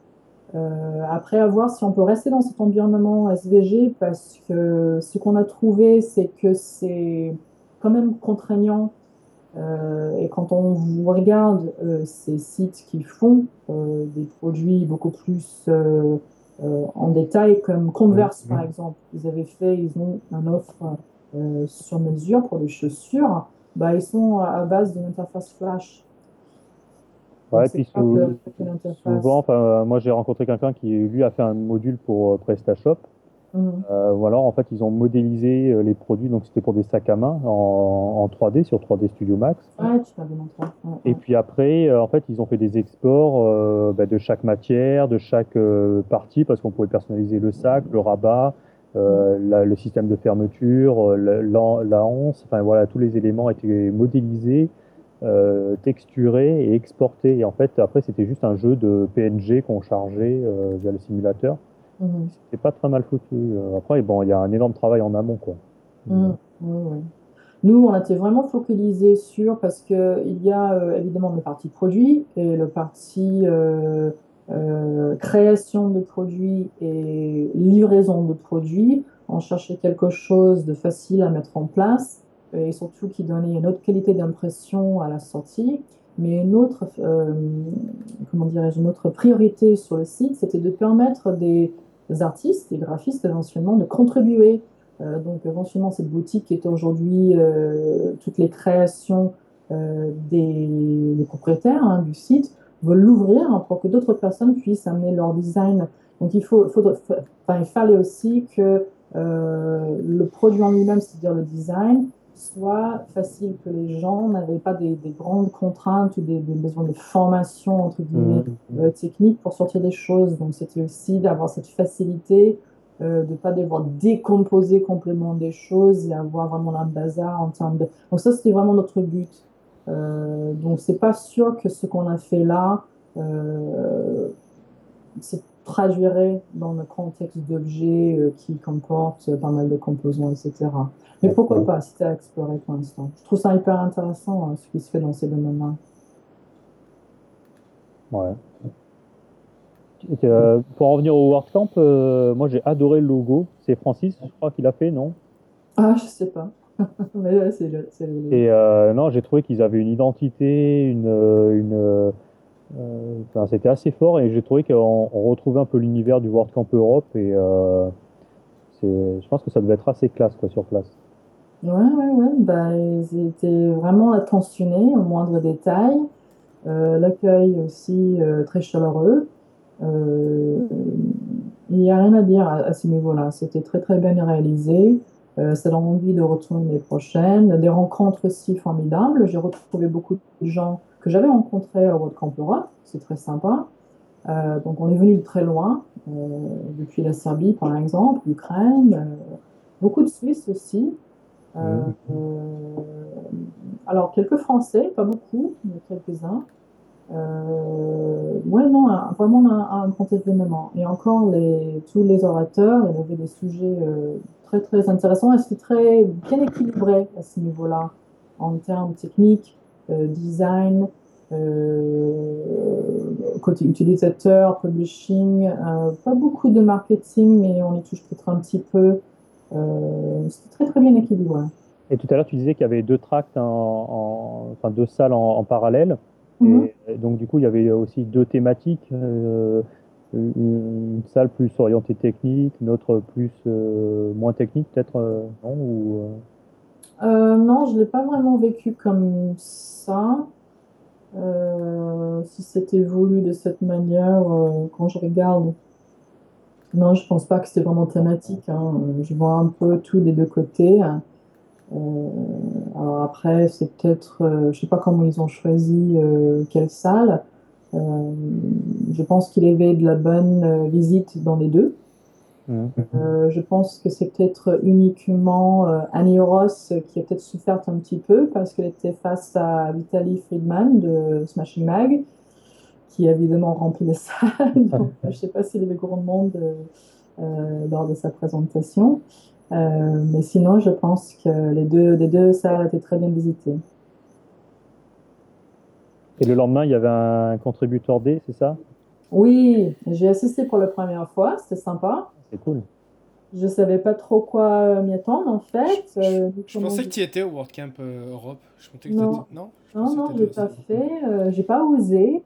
Euh, après, à voir si on peut rester dans cet environnement SVG parce que ce qu'on a trouvé, c'est que c'est quand même contraignant. Euh, et quand on regarde euh, ces sites qui font des produits beaucoup plus en détail, comme Converse par exemple, ils avaient fait, ils ont une offre sur mesure pour les chaussures, bah, ils sont à base d'une interface Flash. Ouais, puis souvent, moi j'ai rencontré quelqu'un qui lui a fait un module pour euh, PrestaShop. Mmh. Euh, voilà, en fait, ils ont modélisé euh, les produits, donc c'était pour des sacs à main en, 3D sur 3D Studio Max. Ouais, tu m'avais montré. Et puis après, en fait, ils ont fait des exports bah, de chaque matière, de chaque partie, parce qu'on pouvait personnaliser le sac, le rabat, mmh. le système de fermeture, la, la, enfin voilà, tous les éléments étaient modélisés texturé et exporté. Et en fait, après, c'était juste un jeu de PNG qu'on chargeait via le simulateur. Mhm. C'était pas très mal foutu. Après, bon, il y a un énorme travail en amont, quoi. Mhm. Nous, on a été vraiment focalisé sur, parce qu'il y a euh, évidemment le parti produit et le parti euh, euh, création de produits et livraison de produits. On cherchait quelque chose de facile à mettre en place et surtout qui donnait une autre qualité d'impression à la sortie. Mais une autre, comment dirais-je, une autre priorité sur le site, c'était de permettre des artistes, des graphistes éventuellement, de contribuer euh, donc éventuellement cette boutique est aujourd'hui euh, toutes les créations euh, des, propriétaires hein, du site veulent l'ouvrir pour que d'autres personnes puissent amener leur design. Donc il faut, il fallait aussi que le produit en lui-même, c'est-à-dire le design, soit facile, que les gens n'avaient pas des, grandes contraintes ou des, besoins de formation entre guillemets mmh. techniques pour sortir des choses. Donc c'était aussi d'avoir cette facilité euh, de ne pas devoir décomposer complètement des choses et avoir vraiment un bazar en termes de... Donc ça, c'était vraiment notre but. Euh, donc c'est pas sûr que ce qu'on a fait là euh, se traduirait dans le contexte d'objets euh, qui comportent pas mal de composants, etc. Mais pourquoi pas, c'était à explorer pour l'instant. Je trouve ça hyper intéressant hein, ce qui se fait dans ces domaines-là. Ouais. Euh, pour en revenir au WordCamp, euh, moi j'ai adoré le logo. C'est Francis, je crois, qu'il a fait, non? Ah, je sais pas. [laughs] Mais c'est Et euh, non, j'ai trouvé qu'ils avaient une identité, une. une c'était assez fort et j'ai trouvé qu'on retrouvait un peu l'univers du WordCamp Europe et je pense que ça devait être assez classe sur place. Ouais, ouais, ouais. Bah, ils vraiment attentionnés au moindre détail. L'accueil aussi très chaleureux. Euh, il n'y a rien à dire à, ce niveau-là. C'était très très bien réalisé. Euh, ça donne envie de retourner les prochaines. Des rencontres aussi formidables. J'ai retrouvé beaucoup de gens que j'avais rencontrés au World Camp Europe. C'est très sympa. Euh, donc on est venu de très loin, euh, depuis la Serbie par exemple, l'Ukraine, euh, beaucoup de Suisses aussi. Mmh. alors quelques Français, pas beaucoup, mais quelques-uns. Euh, ouais, non, vraiment un, un, grand événement. Et encore, les, tous les orateurs, il y avait des sujets euh, très très intéressants et c'était très bien équilibré à ce niveau-là, en termes techniques, design, euh, côté utilisateur, publishing, euh, pas beaucoup de marketing, mais on y touche peut-être un petit peu. Euh, c'était très très bien équilibré. Et tout à l'heure, tu disais qu'il y avait deux tracts, en, en, enfin deux salles en, en parallèle. Mhm. Et donc, du coup, il y avait aussi deux thématiques. Euh, une salle plus orientée technique, une autre plus euh, moins technique, peut-être, euh, non ou, Non, je ne l'ai pas vraiment vécu comme ça. si c'était voulu de cette manière, quand je regarde, non, je pense pas que c'était vraiment thématique. Hein. Je vois un peu tout des deux côtés. Euh, après, c'est peut-être, euh, je sais pas comment ils ont choisi euh, quelle salle. je pense qu'il y avait de la bonne visite dans les deux. Mmh. je pense que c'est peut-être uniquement Annie Ross qui a peut-être souffert un petit peu parce qu'elle était face à Vitaly Friedman de Smashing Mag, qui a évidemment rempli la [laughs] salle. Donc, je ne sais pas s'il y avait grand monde lors de sa présentation. Euh, mais sinon, je pense que les deux, les deux salles étaient très bien visitées. Et le lendemain, il y avait un contributeur D, c'est ça? Oui, j'ai assisté pour la première fois, c'était sympa. C'est cool. Je savais pas trop quoi m'y attendre en fait. Je, je pensais que tu étais au WordCamp euh, Europe. Je que non, non, non, non, je l'ai pas fait. Euh, j'ai pas osé.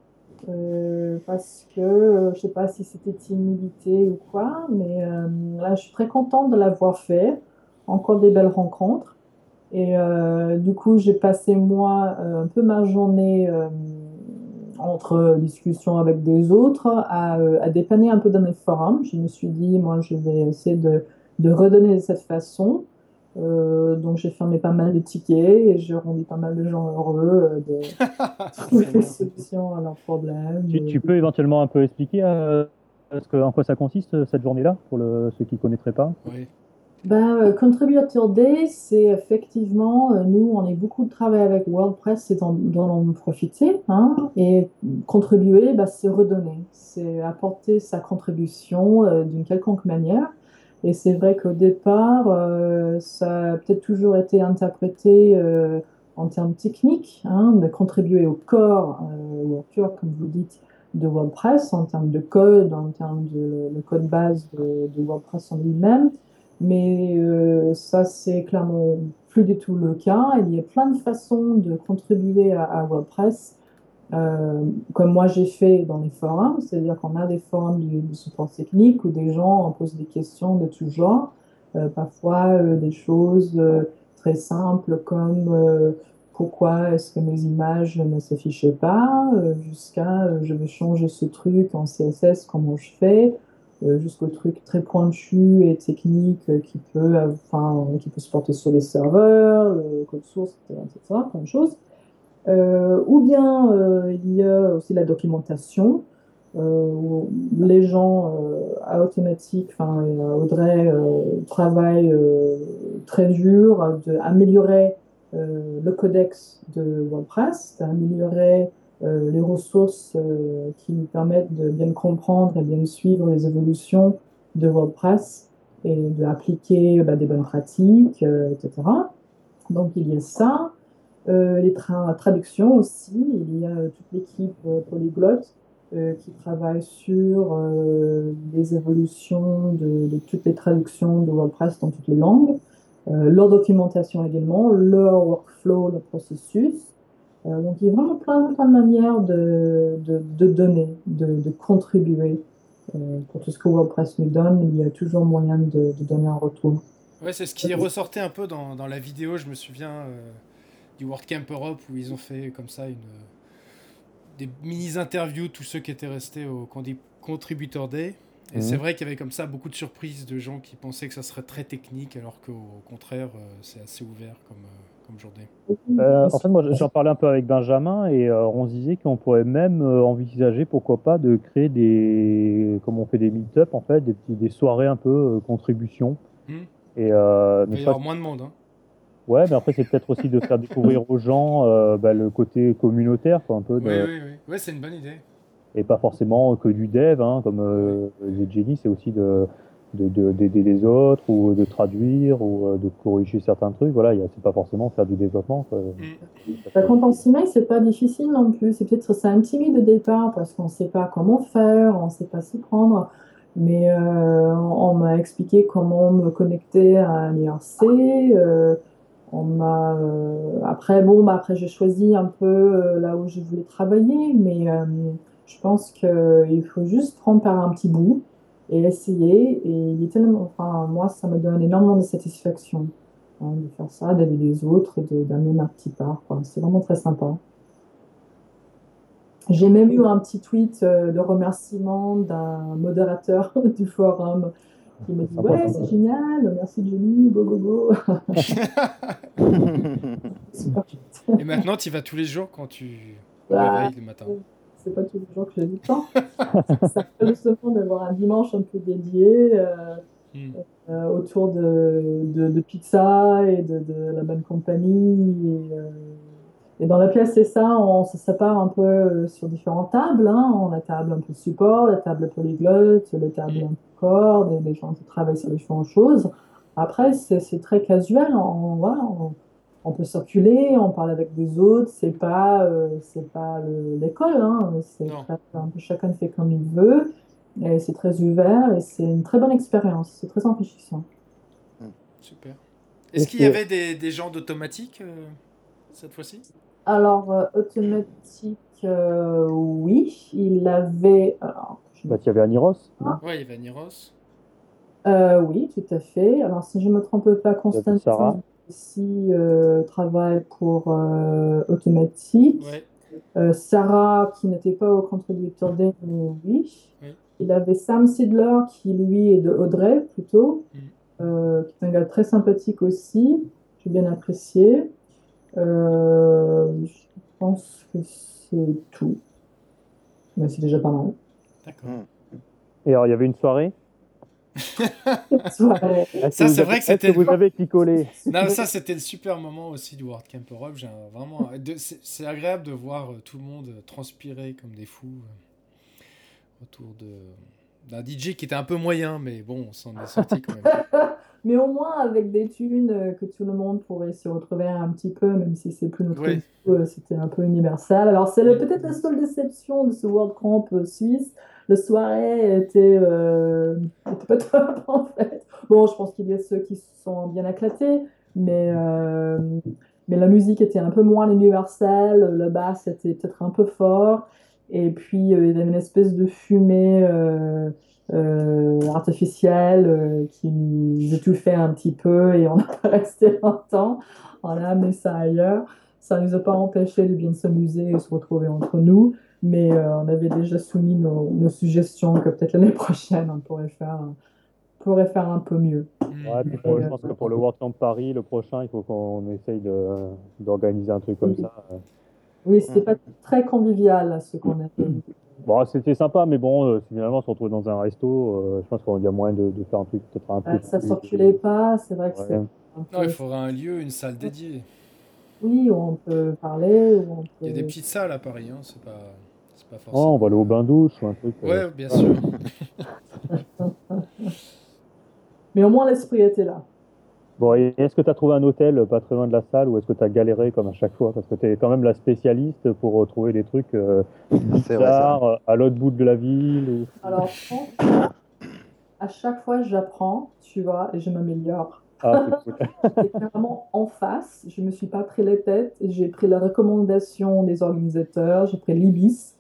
Euh, parce que euh, je sais pas si c'était timidité ou quoi, mais euh, là je suis très contente de l'avoir fait. Encore des belles rencontres. Et du coup, j'ai passé moi un peu ma journée entre discussions avec des autres à, à, dépanner un peu dans les forums. Je me suis dit, moi je vais essayer de, de redonner de cette façon. Euh, donc j'ai fermé pas mal de tickets et j'ai rendu pas mal de gens heureux euh, de [laughs] trouver des solutions à leurs problèmes. Tu, peux éventuellement un peu expliquer euh, ce que, en quoi ça consiste cette journée-là pour le, ceux qui ne connaîtraient pas? Oui. Ben, euh, Contributor Day, c'est effectivement, euh, nous, on a beaucoup de travail avec WordPress, c'est d'en en profiter, hein, et contribuer, ben, c'est redonner, c'est apporter sa contribution euh, d'une quelconque manière. Et c'est vrai qu'au départ, ça a peut-être toujours été interprété en termes techniques, hein, de contribuer au corps, au cœur, comme vous dites, de WordPress, en termes de code, en termes de, de code base de WordPress en lui-même. Mais euh, ça, c'est clairement plus du tout le cas. Il y a plein de façons de contribuer à, WordPress, euh, comme moi j'ai fait dans les forums, c'est-à-dire qu'on a des forums de, support technique où des gens posent des questions de tout genre, euh, parfois des choses très simples comme pourquoi est-ce que mes images ne s'affichaient pas, jusqu'à je veux changer ce truc en CSS, comment je fais? Jusqu'au truc très pointu et technique euh, qui peut, enfin, qui peut se porter sur les serveurs, le code source, etc., etc., plein de choses. Euh, ou bien il y a aussi la documentation, où les gens à automatique, Audrey travaille très dur d'améliorer le codex de WordPress, d'améliorer euh, les ressources euh, qui nous permettent de bien comprendre et bien suivre les évolutions de WordPress et d'appliquer bah, des bonnes pratiques, euh, etc. Donc il y a ça. les traductions aussi, il y a toute l'équipe polyglotte qui travaille sur les évolutions de, de, toutes les traductions de WordPress dans toutes les langues, leur documentation également, leur workflow, le processus, euh, donc il y a vraiment plein, plein de manières de, de, donner, de, contribuer. Euh, pour tout ce que WordPress nous donne, il y a toujours moyen de, donner un retour. Ouais, c'est ce qui est ressorti un peu dans, dans la vidéo, je me souviens, euh, du WordCamp Europe, où ils ont fait comme ça une, des mini-interviews, tous ceux qui étaient restés au Contributor Day. Et mhm. c'est vrai qu'il y avait comme ça beaucoup de surprises de gens qui pensaient que ça serait très technique, alors qu'au contraire, c'est assez ouvert comme, euh, en fait, moi, j'en parlais un peu avec Benjamin et euh, on se disait qu'on pourrait même euh, envisager, pourquoi pas, de créer des, comme on fait des meet-up, en fait, des, petits, des soirées un peu contribution. Hmm. Et, Il y avoir moins de monde. Hein. Ouais, mais après, c'est peut-être aussi de faire découvrir aux gens bah, le côté communautaire, quoi, un peu. Oui, oui, oui. Ouais, c'est une bonne idée. Et pas forcément que du dev, hein, comme euh, Jenny, c'est aussi de d'aider les autres ou de traduire ou euh, de corriger certains trucs. Voilà, c'est pas forcément faire du développement. Quoi. Mm. La compétence email, c'est pas difficile non plus. C'est peut-être ça timide de départ parce qu'on sait pas comment faire, on sait pas s'y prendre. Mais euh, on, m'a expliqué comment me connecter à un IRC. Euh, on m'a après bon bah après j'ai choisi un peu là où je voulais travailler, mais je pense qu'il faut juste prendre par un petit bout et essayer. Et il est tellement, enfin, moi, ça me donne énormément de satisfaction hein, de faire ça, d'aider les autres, d'amener ma petite part. C'est vraiment très sympa. J'ai même eu un petit tweet euh, de remerciement d'un modérateur [laughs] du forum qui me dit Ouais, c'est génial, merci Jenny, go go go. [laughs] [laughs] Et maintenant, tu y vas tous les jours quand tu bah, réveilles le matin c'est pas tous les jours que j'ai du temps. [laughs] ça fait justement d'avoir un dimanche un peu dédié euh, hmm. euh, autour de, de, pizza et de, de, la bonne compagnie. Et, euh, et dans la pièce, c'est ça, on se sépare un peu sur différentes tables. Hein. On a la table un peu support, la table polyglotte, la table hmm. un peu corps, des, gens qui travaillent sur différentes choses. Après, c'est très casuel. On, voilà, on, on peut circuler, on parle avec des autres, c'est pas, euh, c'est pas l'école, hein, chacun fait comme il veut, et c'est très ouvert, et c'est une très bonne expérience, c'est très enrichissant. Hmm. Super. Est-ce qu'il y avait des, des gens d'automatique euh, cette fois-ci? Alors, euh, automatique, oui, il avait... Alors, bah, il y avait Aniros. Oui, il y avait Aniros. oui, tout à fait. Alors, si je ne me trompe pas, Constantin aussi euh, travaille pour euh, Automatique. Euh, Sarah, qui n'était pas au contributeur D, mais oui. Il avait Sam Sidler, qui lui est de Audrey plutôt, mm. qui est un gars très sympathique aussi. J'ai bien apprécié. je pense que c'est tout. Mais c'est déjà pas mal. D'accord. Et alors, il y avait une soirée? Ça, c'est vrai que c'était vous le- avez picolé. [laughs] Non, ça, c'était le super moment aussi du World Camp Europe. J'ai vraiment, c'est agréable de voir euh, tout le monde transpirer comme des fous euh, autour de d'un DJ qui était un peu moyen, mais bon, on s'en est sorti quand même. [laughs] Mais au moins avec des tunes euh, que tout le monde pourrait se retrouver un petit peu, même si c'est plus notre Oui. euh, c'était un peu universel. Alors c'est peut-être la seule déception de ce World Camp euh, suisse. Le soirée était, euh, était pas [laughs] top en fait. Bon, je pense qu'il y a ceux qui se sont bien éclatés, mais, euh, mais la musique était un peu moins universelle, le bass était peut-être un peu fort, et puis euh, il y avait une espèce de fumée. Euh, artificielle euh, qui nous étouffait un petit peu et on n'a pas [laughs] resté longtemps. On a amené ça ailleurs. Ça ne nous a pas empêché de bien s'amuser et se retrouver entre nous, mais euh, on avait déjà soumis nos, nos suggestions que peut-être l'année prochaine on pourrait faire, pourrait faire un peu mieux. Ouais, puis pour- je pense que pour le World Camp Paris, le prochain, il faut qu'on essaye de- d'organiser un truc comme Oui. ça. Oui, c'était pas très convivial à ce qu'on a fait. Bon, c'était sympa, mais bon, euh, finalement, se retrouver dans un resto, euh, je pense qu'il y a moyen de, de faire un truc peut-être un peu. Euh, ça circulait pas, c'est vrai que c'est Ouais. un Non, peu... il faudra un lieu, une salle dédiée. Oui, où on peut parler, où on peut... Il y a des petites salles à Paris, hein, c'est pas, c'est pas Oh, on forcément. va aller au bain-douche ou un truc. euh. Ouais, bien sûr. [laughs] [laughs] Mais au moins l'esprit était là. Bon, et est-ce que tu as trouvé un hôtel euh, pas très loin de la salle ou est-ce que tu as galéré comme à chaque fois? Parce que tu es quand même la spécialiste pour retrouver des trucs euh, vrai bizarres euh, à l'autre bout de la ville. ou- [coughs] Alors, franchement, à chaque fois, j'apprends, tu vois, et je m'améliore. Ah, [laughs] cool. Carrément en face. Je ne me suis pas pris les têtes. J'ai pris la recommandation des organisateurs. J'ai pris l'IBIS.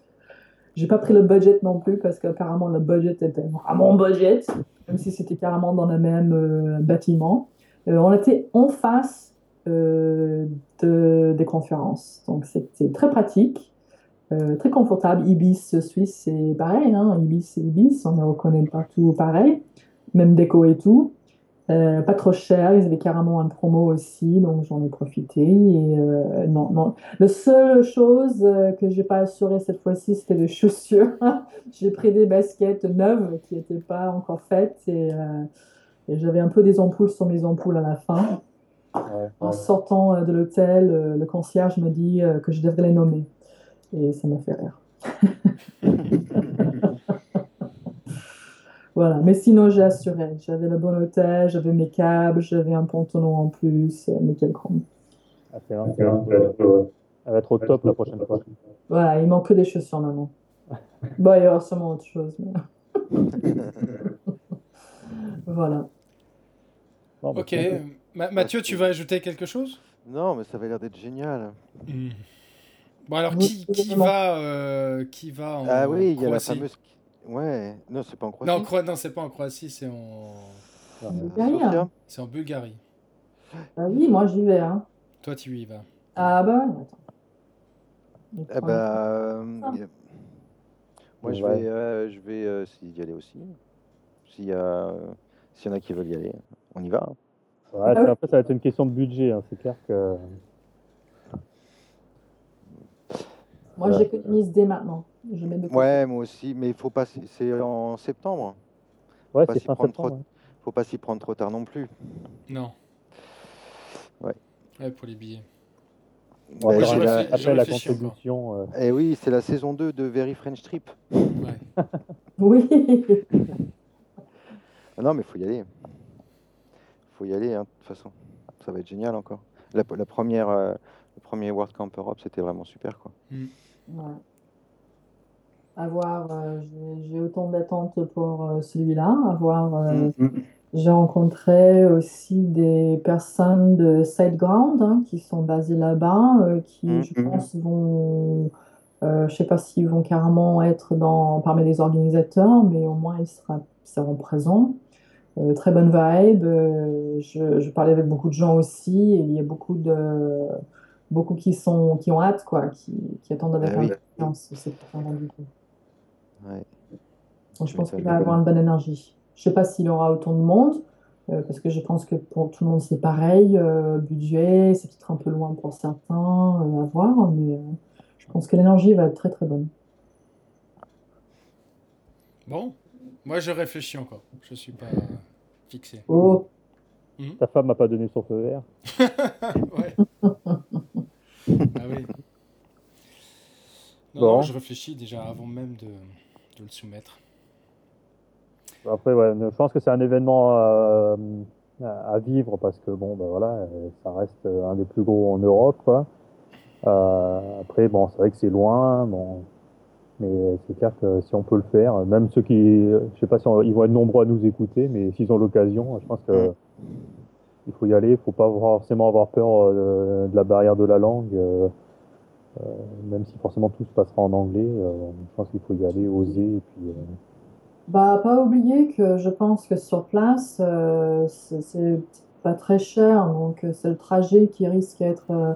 J'ai pas pris le budget non plus parce qu'apparemment le budget était vraiment budget, même si c'était carrément dans le même euh, bâtiment. Euh, on était en face euh, de, des conférences. Donc c'était très pratique, euh, très confortable. Ibis Suisse, c'est pareil. Hein? Ibis, c'est Ibis. On les reconnaît partout pareil. Même déco et tout. Pas trop cher, ils avaient carrément un promo aussi, donc j'en ai profité. Non, non. La seule chose que j'ai pas assuré cette fois-ci, c'était les [laughs] chaussures. j'ai pris des baskets neuves qui n'étaient pas encore faites et, et j'avais un peu des ampoules sur mes ampoules à la fin. Ouais, En sortant euh, de l'hôtel, euh, le concierge me dit euh, que je devrais les nommer. Et ça m'a fait rire. [laughs] Voilà, mais sinon j'ai assuré. J'avais le bon hôtel, j'avais mes câbles, j'avais un pantalon en plus, mais quel con. Ah, c'est vrai, elle va être au top la prochaine fois. Voilà, il manque que des chaussures maintenant. [laughs] Bon, il y aura sûrement autre chose. mais- [laughs] voilà. Bon, bah, Ok. Ma- Mathieu, tu vas ajouter quelque chose? Non, mais ça avait l'air d'être génial. Bon, alors, qui, qui va, euh, qui va en Ah oui, il y a la fameuse. Ouais, non, c'est pas en Croatie. Non, Cro- non c'est pas en Croatie, c'est en... Euh, hein. c'est en Bulgarie. Ah oui, moi j'y vais. Hein. Toi, tu y vas. Ah bah ouais, attends. Eh ben, euh, Ah. y a- moi je vais, euh, je vais euh, essayer d'y aller aussi. S'il y a, s'il y en a qui veulent y aller, on y va. hein. Ouais, c'est- après, ça va être une question de budget. hein. C'est clair que. Moi j'économise dès maintenant. Je mets. Ouais, moi aussi, mais il faut pas, c'est en septembre. Ouais, c'est fin septembre. trop- ouais. Faut pas s'y prendre trop tard non plus. Non. Ouais. Ouais, pour les billets. Bon, après, la- après, la contribution. euh, Eh oui, c'est la saison 2 de Very French Trip. Ouais. [laughs] Oui. Ah [laughs] non, mais faut y aller. Faut y aller, hein, de toute façon. Ça va être génial encore. La, la première, euh, le premier World Camp Europe, c'était vraiment super, quoi. Ouais. À voir, euh, j'ai- autant d'attentes pour euh, celui-là. À voir, euh, Mm, j'ai rencontré aussi des personnes de SiteGround hein, qui sont basées là-bas, euh, qui, Mm, je mm. pense, vont, euh, je sais pas s'ils vont carrément être dans, parmi les organisateurs, mais au moins ils sera- seront présents. Euh, très bonne vibe. euh, je, je parlais avec beaucoup de gens aussi, et il y a beaucoup de beaucoup qui sont qui ont hâte, quoi, qui, qui attendent avec Ah oui. impatience ce prochain rendez-vous. Ouais. Donc, je pense qu'il va avoir une bonne énergie. Je sais pas s'il y aura autant de monde, euh, parce que je pense que pour tout le monde c'est pareil. euh, budget, c'est peut-être un peu loin pour certains euh, à voir, mais euh, je pense que l'énergie va être très très bonne. Bon. Moi, je réfléchis encore. Je suis pas fixé. Oh, Ta femme m'a pas donné son feu vert. [laughs] ouais. ah oui. Non, Bon. non, je réfléchis déjà avant même de, de le soumettre. Après, ouais, je pense que c'est un événement euh, à à vivre parce que bon, ben voilà, ça reste un des plus gros en Europe, quoi. Euh, après, bon, c'est vrai que c'est loin, bon, mais c'est clair que si on peut le faire, même ceux qui, je sais pas si on- ils vont être nombreux à nous écouter, mais s'ils ont l'occasion, je pense que il faut y aller. Il faut pas forcément avoir peur euh, de, de la barrière de la langue, euh, euh, même si forcément tout se passera en anglais. euh, je pense qu'il faut y aller, oser, et puis. euh, Bah, pas oublier que je pense que sur place, euh, c'est pas très cher, donc euh, c'est le trajet qui risque d'être euh,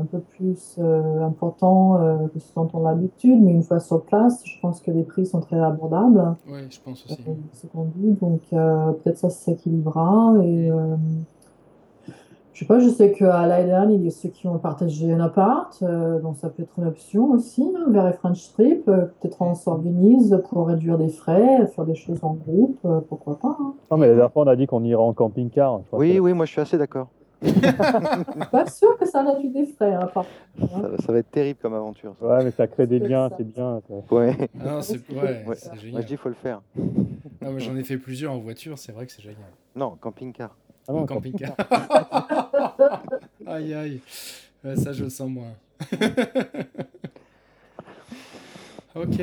un peu plus euh, important euh, que ce dont on a l'habitude, mais une fois sur place, je pense que les prix sont très abordables, Oui, je pense aussi. euh, ce qu'on dit, donc euh, peut-être ça s'équilibrera. Et euh, je sais pas, je sais qu'à Leiden, il y a ceux qui ont partagé un appart, euh, donc ça peut être une option aussi, hein, vers les French Trip, euh, peut-être on s'organise pour réduire des frais, faire des choses en groupe, euh, pourquoi pas. hein. Non, mais la dernière fois, on a dit qu'on irait en camping-car. Oui, que- oui, moi je suis assez d'accord. [laughs] Pas sûr que ça réduit des frais, hein, par contre, hein. Ça, va- ça va être terrible comme aventure. ça. Ouais, mais ça crée des liens, c'est bien. ça. Ouais. Ah non, c'est [laughs] ouais, Ouais. c'est Moi génial. je dis faut le faire. Ah, moi, J'en ai fait plusieurs en voiture, c'est vrai que c'est génial. Non, camping-car. Ah non, En camping-car. [laughs] aïe aïe. Ouais, ça, je le sens moins. ok.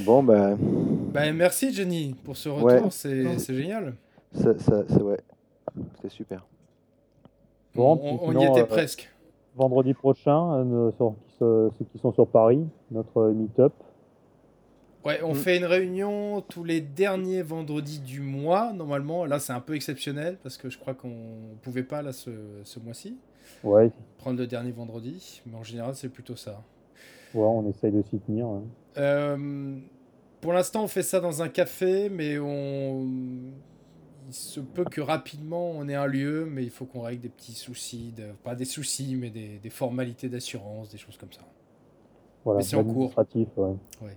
Bon, bah, Bah, merci Jenny pour ce retour, Ouais. c'est génial. ça, ça, c'est ouais. C'est super. Bon, on, y était euh, presque. Vendredi prochain, euh, sur- ceux qui sont sur Paris, notre meet-up. Ouais, on Mm. fait une réunion tous les derniers vendredis du mois, normalement. Là, c'est un peu exceptionnel parce que je crois qu'on pouvait pas là ce, ce mois-ci Ouais, prendre le dernier vendredi, mais en général, c'est plutôt ça. ouais, on essaye de s'y tenir. hein. Euh, pour l'instant, on fait ça dans un café, mais on... il se peut que rapidement on ait un lieu, mais il faut qu'on règle des petits soucis, de... pas des soucis, mais des, des formalités d'assurance, des choses comme ça. Voilà, Mais c'est en cours. ouais.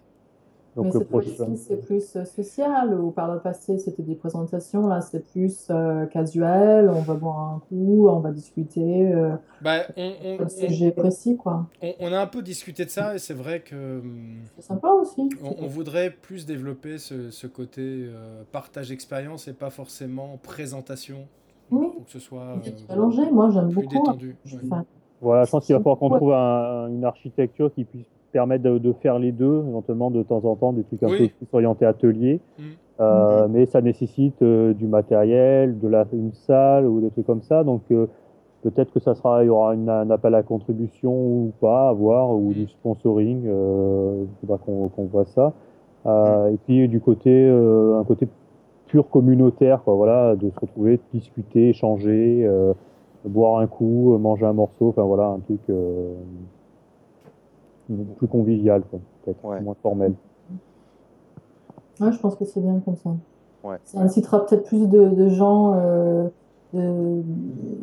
Ouais. Mais Donc le cette fois-ci, prochain. c'est plus euh, social, ou par le passé, c'était des présentations, là, c'est plus euh, casuel, on va boire un coup, on va discuter, euh, Bah, on, on- un on- sujet précis, quoi. on- on a un peu discuté de ça, et c'est vrai que hum, C'est sympa aussi. on, on voudrait plus développer ce, ce côté euh, partage d'expérience et pas forcément présentation, Oui. pour que ce soit euh, allongé, moi j'aime beaucoup. hein. détendu. Je- Ouais. enfin, Voilà, je pense qu'il va falloir qu'on trouve un- une architecture qui puisse permettre de, de faire les deux, éventuellement de temps en temps des trucs un Oui. peu plus orientés atelier. Mm. Euh, Mais ça nécessite euh, du matériel, de la, une salle ou des trucs comme ça. Donc euh, peut-être que ça sera, il y aura une- un appel à contribution ou pas, à voir, ou Mm. du sponsoring. euh, Il faudra qu'on qu'on voit ça. Euh, Et puis du côté, euh, un côté pur communautaire, quoi, voilà, de se retrouver, de discuter, échanger, euh, boire un coup, manger un morceau, enfin voilà, un truc euh, plus convivial, peut-être Ouais. moins formel. Ouais, je pense que c'est bien comme ça. Ouais. Ça incitera peut-être plus de, de gens euh, de-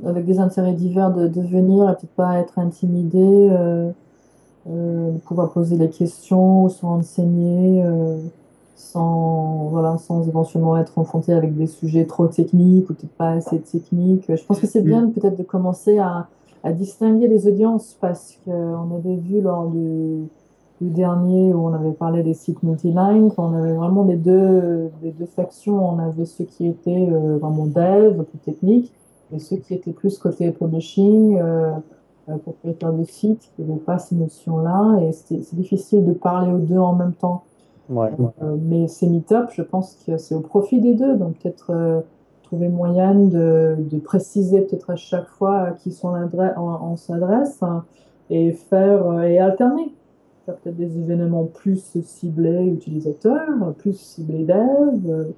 avec des intérêts divers de, de venir et peut-être pas être intimidés, euh, euh, de pouvoir poser les questions, se renseigner, euh, sans, voilà, sans éventuellement être confronté avec des sujets trop techniques ou peut-être pas assez techniques. Je pense que c'est bien peut-être de commencer à, à distinguer les audiences parce qu'on avait vu lors du, du dernier où on avait parlé des sites multilingues, on avait vraiment des deux, des deux factions. On avait ceux qui étaient euh, vraiment dev, plus techniques, et ceux qui étaient plus côté publishing, euh, euh, propriétaires de sites, qui n'avaient pas ces notions-là. Et c'est difficile de parler aux deux en même temps. Ouais. Euh, mais ces meet-up, je pense que c'est au profit des deux. Donc peut-être trouver moyen de, de préciser peut-être à chaque fois à qui son adresse, on, on s'adresse hein, et faire euh, et alterner. Faire peut-être des événements plus ciblés utilisateurs, plus ciblés dev.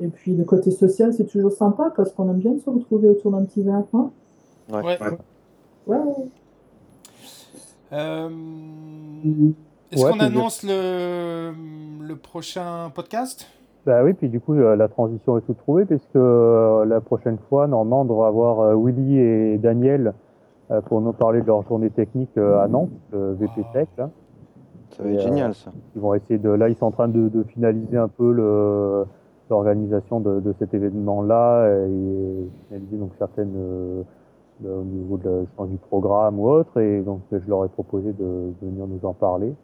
et puis le côté social, c'est toujours sympa parce qu'on aime bien se retrouver autour d'un petit verre. hein. Ouais. Ouais. Ouais. Euh, Est-ce Ouais, qu'on annonce le, le prochain podcast? Bah oui, puis du coup, euh, la transition est toute trouvée, puisque euh, la prochaine fois, normalement, on devra avoir euh, Willy et Daniel pour nous parler de leur journée technique à Nantes, le VP Tech. Là. Ça va être génial, ça. Ils vont essayer de. Là, ils sont en train de, de finaliser un peu le l'organisation de, de cet événement-là et finaliser donc certaines euh, au niveau de, la- du programme ou autre. Et donc, je leur ai proposé de, de venir nous en parler.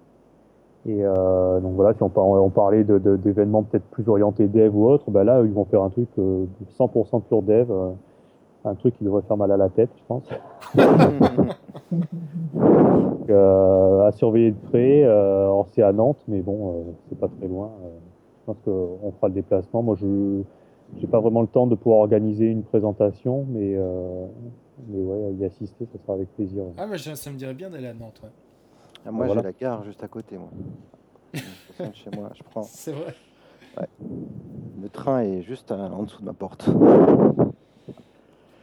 Et euh, donc voilà, si on, par- on parlait de- de- d'événements peut-être plus orientés dev ou autre, ben là, ils vont faire un truc euh, de 100% pur dev, euh, un truc qui devrait faire mal à la tête, je pense. [laughs] Donc, euh, à surveiller de près. Euh, alors c'est à Nantes, mais bon, euh, c'est pas très loin. Euh, je pense qu'on fera le déplacement. Moi, je j'ai pas vraiment le temps de pouvoir organiser une présentation, mais euh, mais ouais, y assister, ça sera avec plaisir. Ah, mais ça me dirait bien d'aller à Nantes, ouais. Ah, moi, Voilà. j'ai la gare juste à côté, moi. De chez moi, je prends. [laughs] C'est vrai. Le train est juste à- en dessous de ma porte.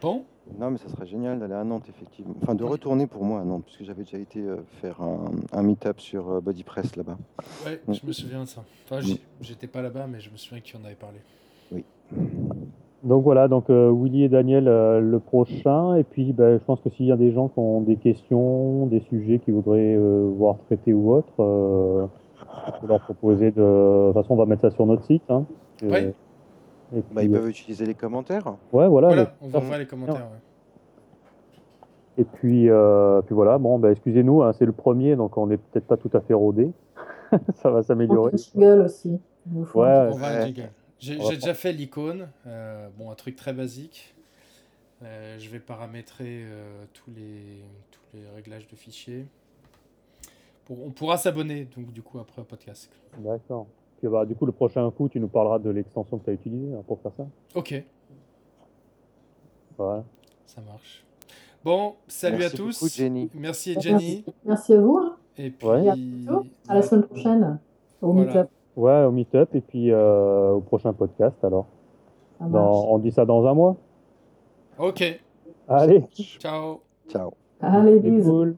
Bon, Non, mais ça serait génial d'aller à Nantes, effectivement. Enfin, de retourner pour moi à Nantes, puisque j'avais déjà été euh, faire un, un meet-up sur euh, Bodypress là-bas. ouais, Mm. je me souviens de ça. Enfin, j'y- j'étais pas là-bas, mais je me souviens qu'il en avait parlé. Donc voilà, donc euh, Willy et Daniel euh, le prochain, et puis ben, je pense que s'il y a des gens qui ont des questions, des sujets qu'ils voudraient euh, voir traités ou autres, euh, on peut leur proposer de. De toute façon, on va mettre ça sur notre site. Hein. Et Bah, ils peuvent utiliser les commentaires. ouais, voilà. On va voir les commentaires. ouais. Et puis, euh, puis voilà, bon, ben, excusez-nous, hein, c'est le premier, donc on n'est peut-être pas tout à fait rodé. [laughs] ça va s'améliorer. Un jingle aussi. Il nous faut Ouais, On va J'ai déjà fait l'icône. euh, bon, un truc très basique. Euh, je vais paramétrer euh, tous, les, tous les réglages de fichiers. Pour, on pourra s'abonner, donc du coup, après au podcast. D'accord. Bah, du coup, le prochain coup, tu nous parleras de l'extension que tu as utilisée hein, pour faire ça. Ok, Voilà. ça marche. Bon, salut Merci à tous. beaucoup, Jenny. Merci Jenny. Merci à vous. hein. Et puis, Ouais. À la semaine prochaine. Au Voilà. Ouais, au meet-up, et puis euh, au prochain podcast alors. Dans, on dit ça dans un mois? Ok, Allez, ciao. Ciao. Allez, c'est bisous. cool.